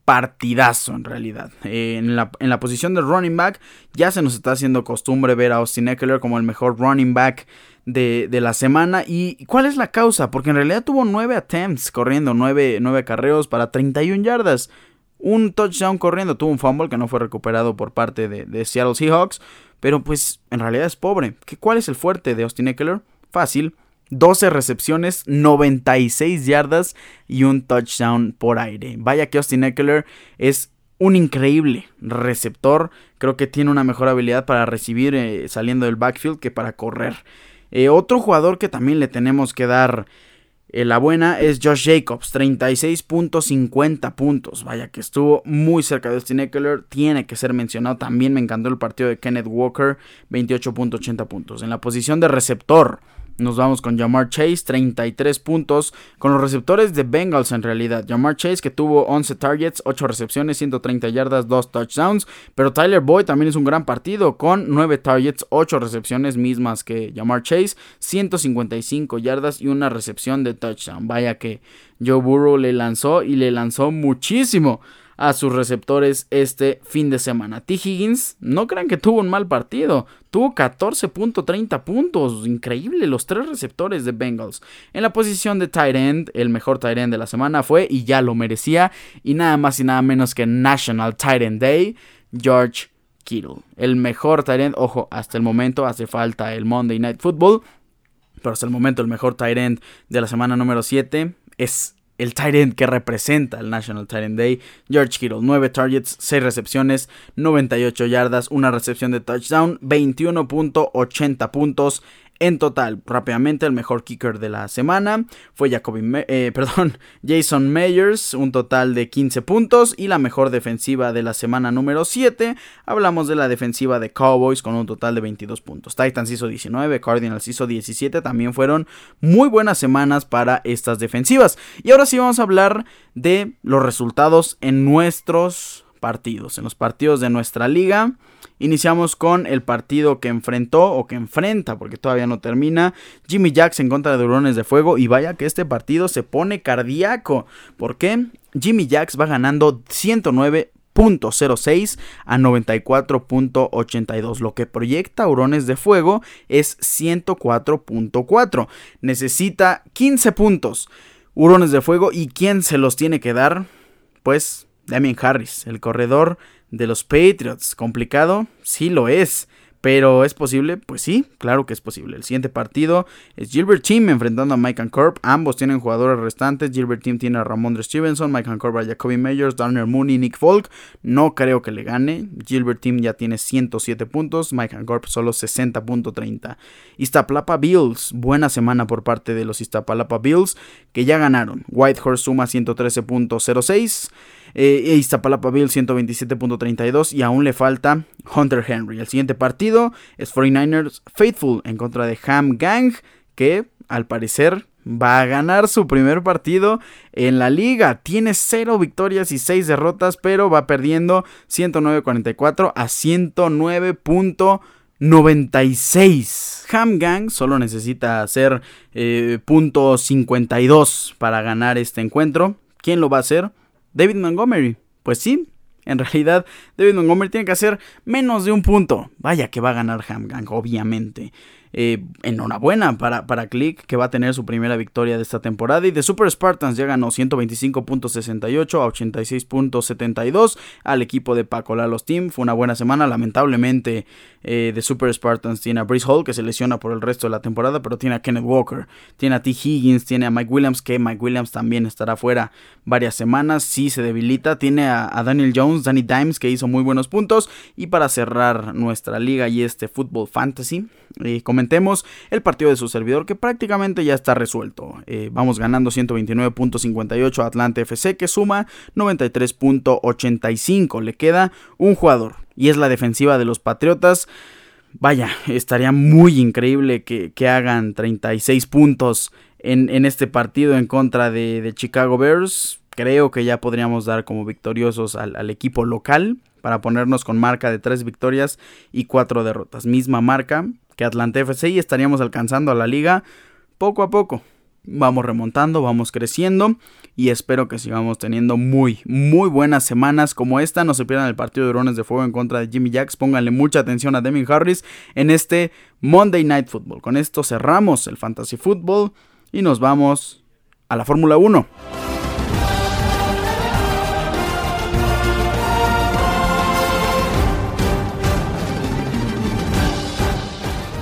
partidazo en realidad. Eh, en, la, en, la, posición de running back ya se nos está haciendo costumbre ver a Austin Eckler como el mejor running back de, la semana. ¿Y cuál es la causa? Porque en realidad tuvo 9 attempts corriendo, 9, 9 carreos para 31 yardas. Un touchdown corriendo, tuvo un fumble que no fue recuperado por parte de, de Seattle Seahawks. Pero pues en realidad es pobre. ¿Qué, ¿Cuál es el fuerte de Austin Eckler? Fácil 12 recepciones, 96 yardas y un touchdown por aire. Vaya que Austin Eckler es un increíble receptor. Creo que tiene una mejor habilidad para recibir eh, saliendo del backfield que para correr. Eh, otro jugador que también le tenemos que dar eh, la buena es Josh Jacobs, 36.50 puntos. Vaya que estuvo muy cerca de Austin Eckler. Tiene que ser mencionado. También me encantó el partido de Kenneth Walker, 28.80 puntos. En la posición de receptor. Nos vamos con Jamar Chase, 33 puntos. Con los receptores de Bengals en realidad. Jamar Chase que tuvo 11 targets, 8 recepciones, 130 yardas, 2 touchdowns. Pero Tyler Boyd también es un gran partido con 9 targets, 8 recepciones mismas que Jamar Chase, 155 yardas y una recepción de touchdown. Vaya que Joe Burrow le lanzó y le lanzó muchísimo a sus receptores este fin de semana. T. Higgins, no crean que tuvo un mal partido, tuvo 14.30 puntos, increíble los tres receptores de Bengals. En la posición de tight end, el mejor tight end de la semana fue, y ya lo merecía, y nada más y nada menos que National Tight End Day, George Kittle. El mejor tight end, ojo, hasta el momento hace falta el Monday Night Football, pero hasta el momento el mejor tight end de la semana número 7 es el tight end que representa el National Tight End Day, George Kittle, 9 targets, 6 recepciones, 98 yardas, una recepción de touchdown, 21.80 puntos en total, rápidamente, el mejor kicker de la semana fue Jacoby, eh, perdón, Jason Meyers, un total de 15 puntos. Y la mejor defensiva de la semana número 7, hablamos de la defensiva de Cowboys con un total de 22 puntos. Titans hizo 19, Cardinals hizo 17. También fueron muy buenas semanas para estas defensivas. Y ahora sí vamos a hablar de los resultados en nuestros partidos, en los partidos de nuestra liga. Iniciamos con el partido que enfrentó o que enfrenta, porque todavía no termina, Jimmy Jacks en contra de Durones de Fuego. Y vaya que este partido se pone cardíaco. ¿Por qué? Jimmy Jacks va ganando 109.06 a 94.82. Lo que proyecta Hurones de Fuego es 104.4. Necesita 15 puntos. Hurones de Fuego. ¿Y quién se los tiene que dar? Pues Damien Harris, el corredor de los Patriots. ¿Complicado? Sí lo es. Pero ¿es posible? Pues sí, claro que es posible. El siguiente partido es Gilbert Team enfrentando a Mike and Corp. Ambos tienen jugadores restantes. Gilbert Team tiene a Ramondre Stevenson, Mike and Corp a Jacoby Meyers, Darner Mooney, Nick Folk. No creo que le gane. Gilbert Team ya tiene 107 puntos, Mike and Corp solo 60.30. Iztapalapa Bills, buena semana por parte de los Iztapalapa Bills que ya ganaron. Whitehorse suma 113.06. Eh, Iztapalapa Bill 127.32 y aún le falta Hunter Henry. El siguiente partido es 49ers Faithful en contra de Ham Gang que al parecer va a ganar su primer partido en la liga. Tiene 0 victorias y 6 derrotas, pero va perdiendo 109.44 a 109.96. Ham Gang solo necesita hacer eh, punto .52 para ganar este encuentro. ¿Quién lo va a hacer? David Montgomery. Pues sí, en realidad David Montgomery tiene que hacer menos de un punto. Vaya que va a ganar Hamgang, obviamente. Eh, enhorabuena para, para Click, que va a tener su primera victoria de esta temporada. Y de Super Spartans ya ganó 125.68 a 86.72 al equipo de Paco Lalos Team. Fue una buena semana. Lamentablemente, eh, de Super Spartans tiene a Brice Hall, que se lesiona por el resto de la temporada, pero tiene a Kenneth Walker, tiene a T. Higgins, tiene a Mike Williams, que Mike Williams también estará fuera varias semanas. Sí se debilita. Tiene a, Daniel Jones, Danny Dimes, que hizo muy buenos puntos. Y para cerrar nuestra liga y este Football Fantasy, eh, comentemos el partido de su servidor que prácticamente ya está resuelto. Eh, vamos ganando 129.58 a Atlanta FC que suma 93.85. Le queda un jugador y es la defensiva de los Patriotas. Vaya, estaría muy increíble que, hagan 36 puntos en, este partido en contra de, Chicago Bears. Creo que ya podríamos dar como victoriosos al equipo local para ponernos con marca de 3 victorias y 4 derrotas. Misma marca que Atlanta FC y estaríamos alcanzando a la liga poco a poco. Vamos remontando, vamos creciendo y espero que sigamos teniendo muy, muy buenas semanas como esta. No se pierdan el partido de drones de fuego en contra de Jimmy Jacks. Pónganle mucha atención a Demi Harris en este Monday Night Football. Con esto cerramos el Fantasy Football y nos vamos a la Fórmula 1.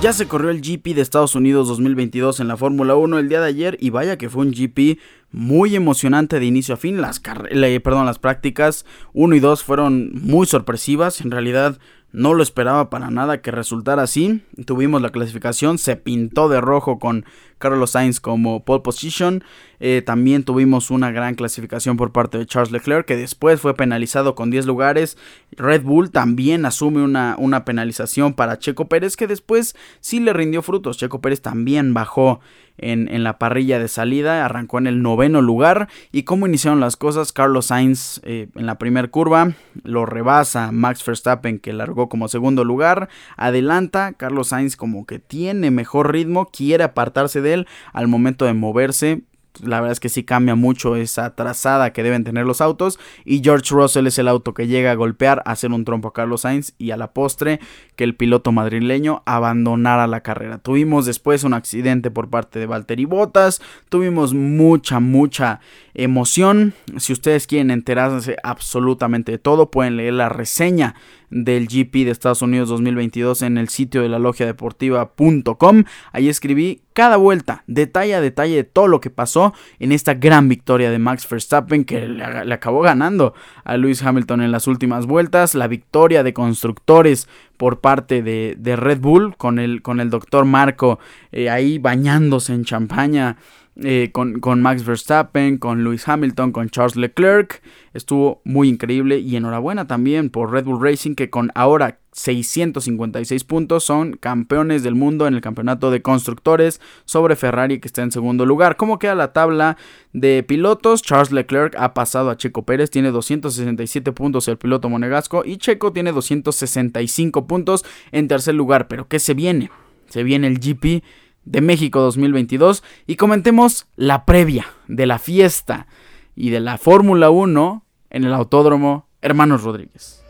Ya se corrió el GP de Estados Unidos 2022 en la Fórmula 1 el día de ayer y vaya que fue un GP muy emocionante de inicio a fin. Las, perdón, las prácticas 1 y 2 fueron muy sorpresivas. En realidad no lo esperaba para nada que resultara así. Tuvimos la clasificación, se pintó de rojo con Carlos Sainz como pole position. Eh, también tuvimos una gran clasificación por parte de Charles Leclerc, que después fue penalizado con 10 lugares. Red Bull también asume una, una penalización para Checo Pérez, que después sí le rindió frutos. Checo Pérez también bajó en, la parrilla de salida, arrancó en el noveno lugar. ¿Y cómo iniciaron las cosas? Carlos Sainz eh, en la primera curva lo rebasa Max Verstappen que largó como segundo lugar, adelanta, Carlos Sainz como que tiene mejor ritmo, quiere apartarse de él al momento de moverse, la verdad es que sí cambia mucho esa trazada que deben tener los autos. Y George Russell es el auto que llega a golpear, a hacer un trompo a Carlos Sainz y a la postre que el piloto madrileño abandonara la carrera. Tuvimos después un accidente por parte de Valtteri Bottas. Tuvimos mucha, mucha emoción. Si ustedes quieren enterarse absolutamente de todo, pueden leer la reseña del GP de Estados Unidos 2022 en el sitio de la logia deportiva.com. Ahí escribí cada vuelta, detalle a detalle de todo lo que pasó en esta gran victoria de Max Verstappen que le, acabó ganando a Lewis Hamilton en las últimas vueltas, la victoria de constructores por parte de, Red Bull con el, con el doctor Marco eh, ahí bañándose en champaña eh, con, con, Max Verstappen, con Lewis Hamilton, con Charles Leclerc. Estuvo muy increíble y enhorabuena también por Red Bull Racing que con ahora 656 puntos son campeones del mundo en el campeonato de constructores sobre Ferrari que está en segundo lugar. ¿Cómo queda la tabla de pilotos? Charles Leclerc ha pasado a Checo Pérez, tiene 267 puntos el piloto monegasco y Checo tiene 265 puntos en tercer lugar. Pero ¿qué se viene? Se viene el GP de México 2022 y comentemos la previa de la fiesta y de la Fórmula 1 en el Autódromo Hermanos Rodríguez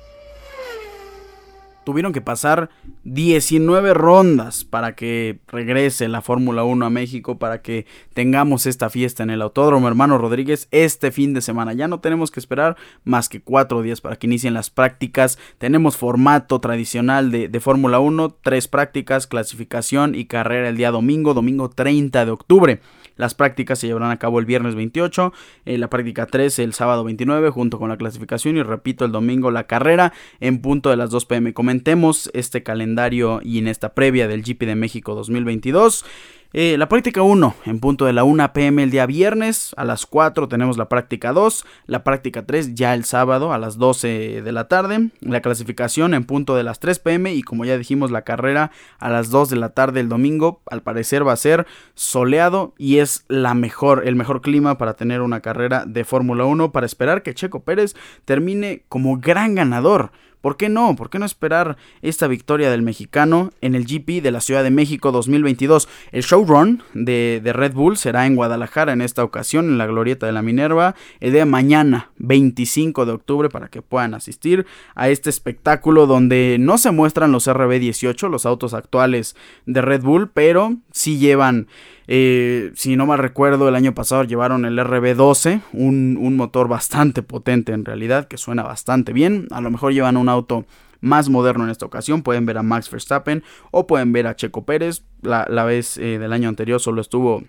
tuvieron que pasar 19 rondas para que regrese la Fórmula 1 a México, para que tengamos esta fiesta en el Autódromo Hermano Rodríguez este fin de semana. Ya no tenemos que esperar más que cuatro días para que inicien las prácticas. Tenemos formato tradicional de, de Fórmula 1, tres prácticas, clasificación y carrera el día domingo, domingo 30 de octubre. Las prácticas se llevarán a cabo el viernes 28, eh, la práctica 3 el sábado 29 junto con la clasificación y repito el domingo la carrera en punto de las 2 pm. Comentemos este calendario y en esta previa del GP de México 2022. Eh, la práctica 1 en punto de la 1 pm el día viernes, a las 4 tenemos la práctica 2, la práctica 3 ya el sábado a las 12 de la tarde, la clasificación en punto de las 3 pm y como ya dijimos la carrera a las 2 de la tarde el domingo, al parecer va a ser soleado y es la mejor, el mejor clima para tener una carrera de Fórmula 1 para esperar que Checo Pérez termine como gran ganador. ¿Por qué no? ¿Por qué no esperar esta victoria del mexicano en el GP de la Ciudad de México 2022? El showrun de, de, Red Bull será en Guadalajara en esta ocasión, en la Glorieta de la Minerva, el día de mañana, 25 de octubre, para que puedan asistir a este espectáculo donde no se muestran los RB18, los autos actuales de Red Bull, pero sí llevan eh, si no mal recuerdo, el año pasado llevaron el RB12, un, motor bastante potente en realidad, que suena bastante bien. A lo mejor llevan un auto más moderno en esta ocasión. Pueden ver a Max Verstappen o pueden ver a Checo Pérez. La, vez eh, del año anterior solo estuvo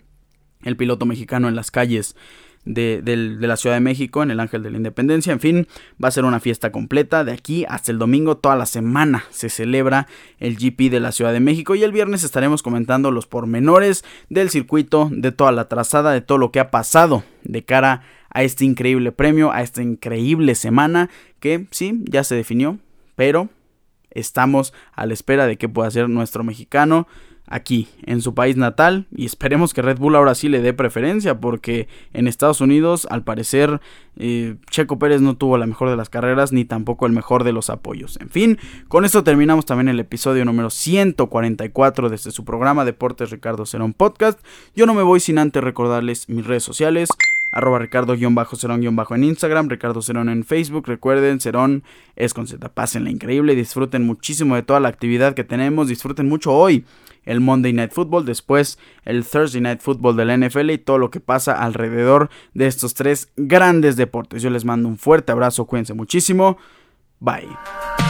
el piloto mexicano en las calles de, la Ciudad de México en el Ángel de la Independencia. En fin, va a ser una fiesta completa. De aquí hasta el domingo, toda la semana se celebra el GP de la Ciudad de México. Y el viernes estaremos comentando los pormenores del circuito, de toda la trazada, de todo lo que ha pasado de cara a este increíble premio, a esta increíble semana que sí, ya se definió, pero estamos a la espera de qué pueda ser nuestro mexicano aquí, en su país natal, y esperemos que Red Bull ahora sí le dé preferencia, porque en Estados Unidos, al parecer, eh, Checo Pérez no tuvo la mejor de las carreras, ni tampoco el mejor de los apoyos. En fin, con esto terminamos también el episodio número 144 desde su programa Deportes Ricardo Cerón Podcast. Yo no me voy sin antes recordarles mis redes sociales arroba ricardo-cerón- en Instagram, Ricardo Cerón en Facebook. Recuerden, Cerón es con Z. Pásenla increíble, disfruten muchísimo de toda la actividad que tenemos, disfruten mucho hoy el Monday Night Football, después el Thursday Night Football de la NFL y todo lo que pasa alrededor de estos tres grandes deportes. Yo les mando un fuerte abrazo, cuídense muchísimo. Bye.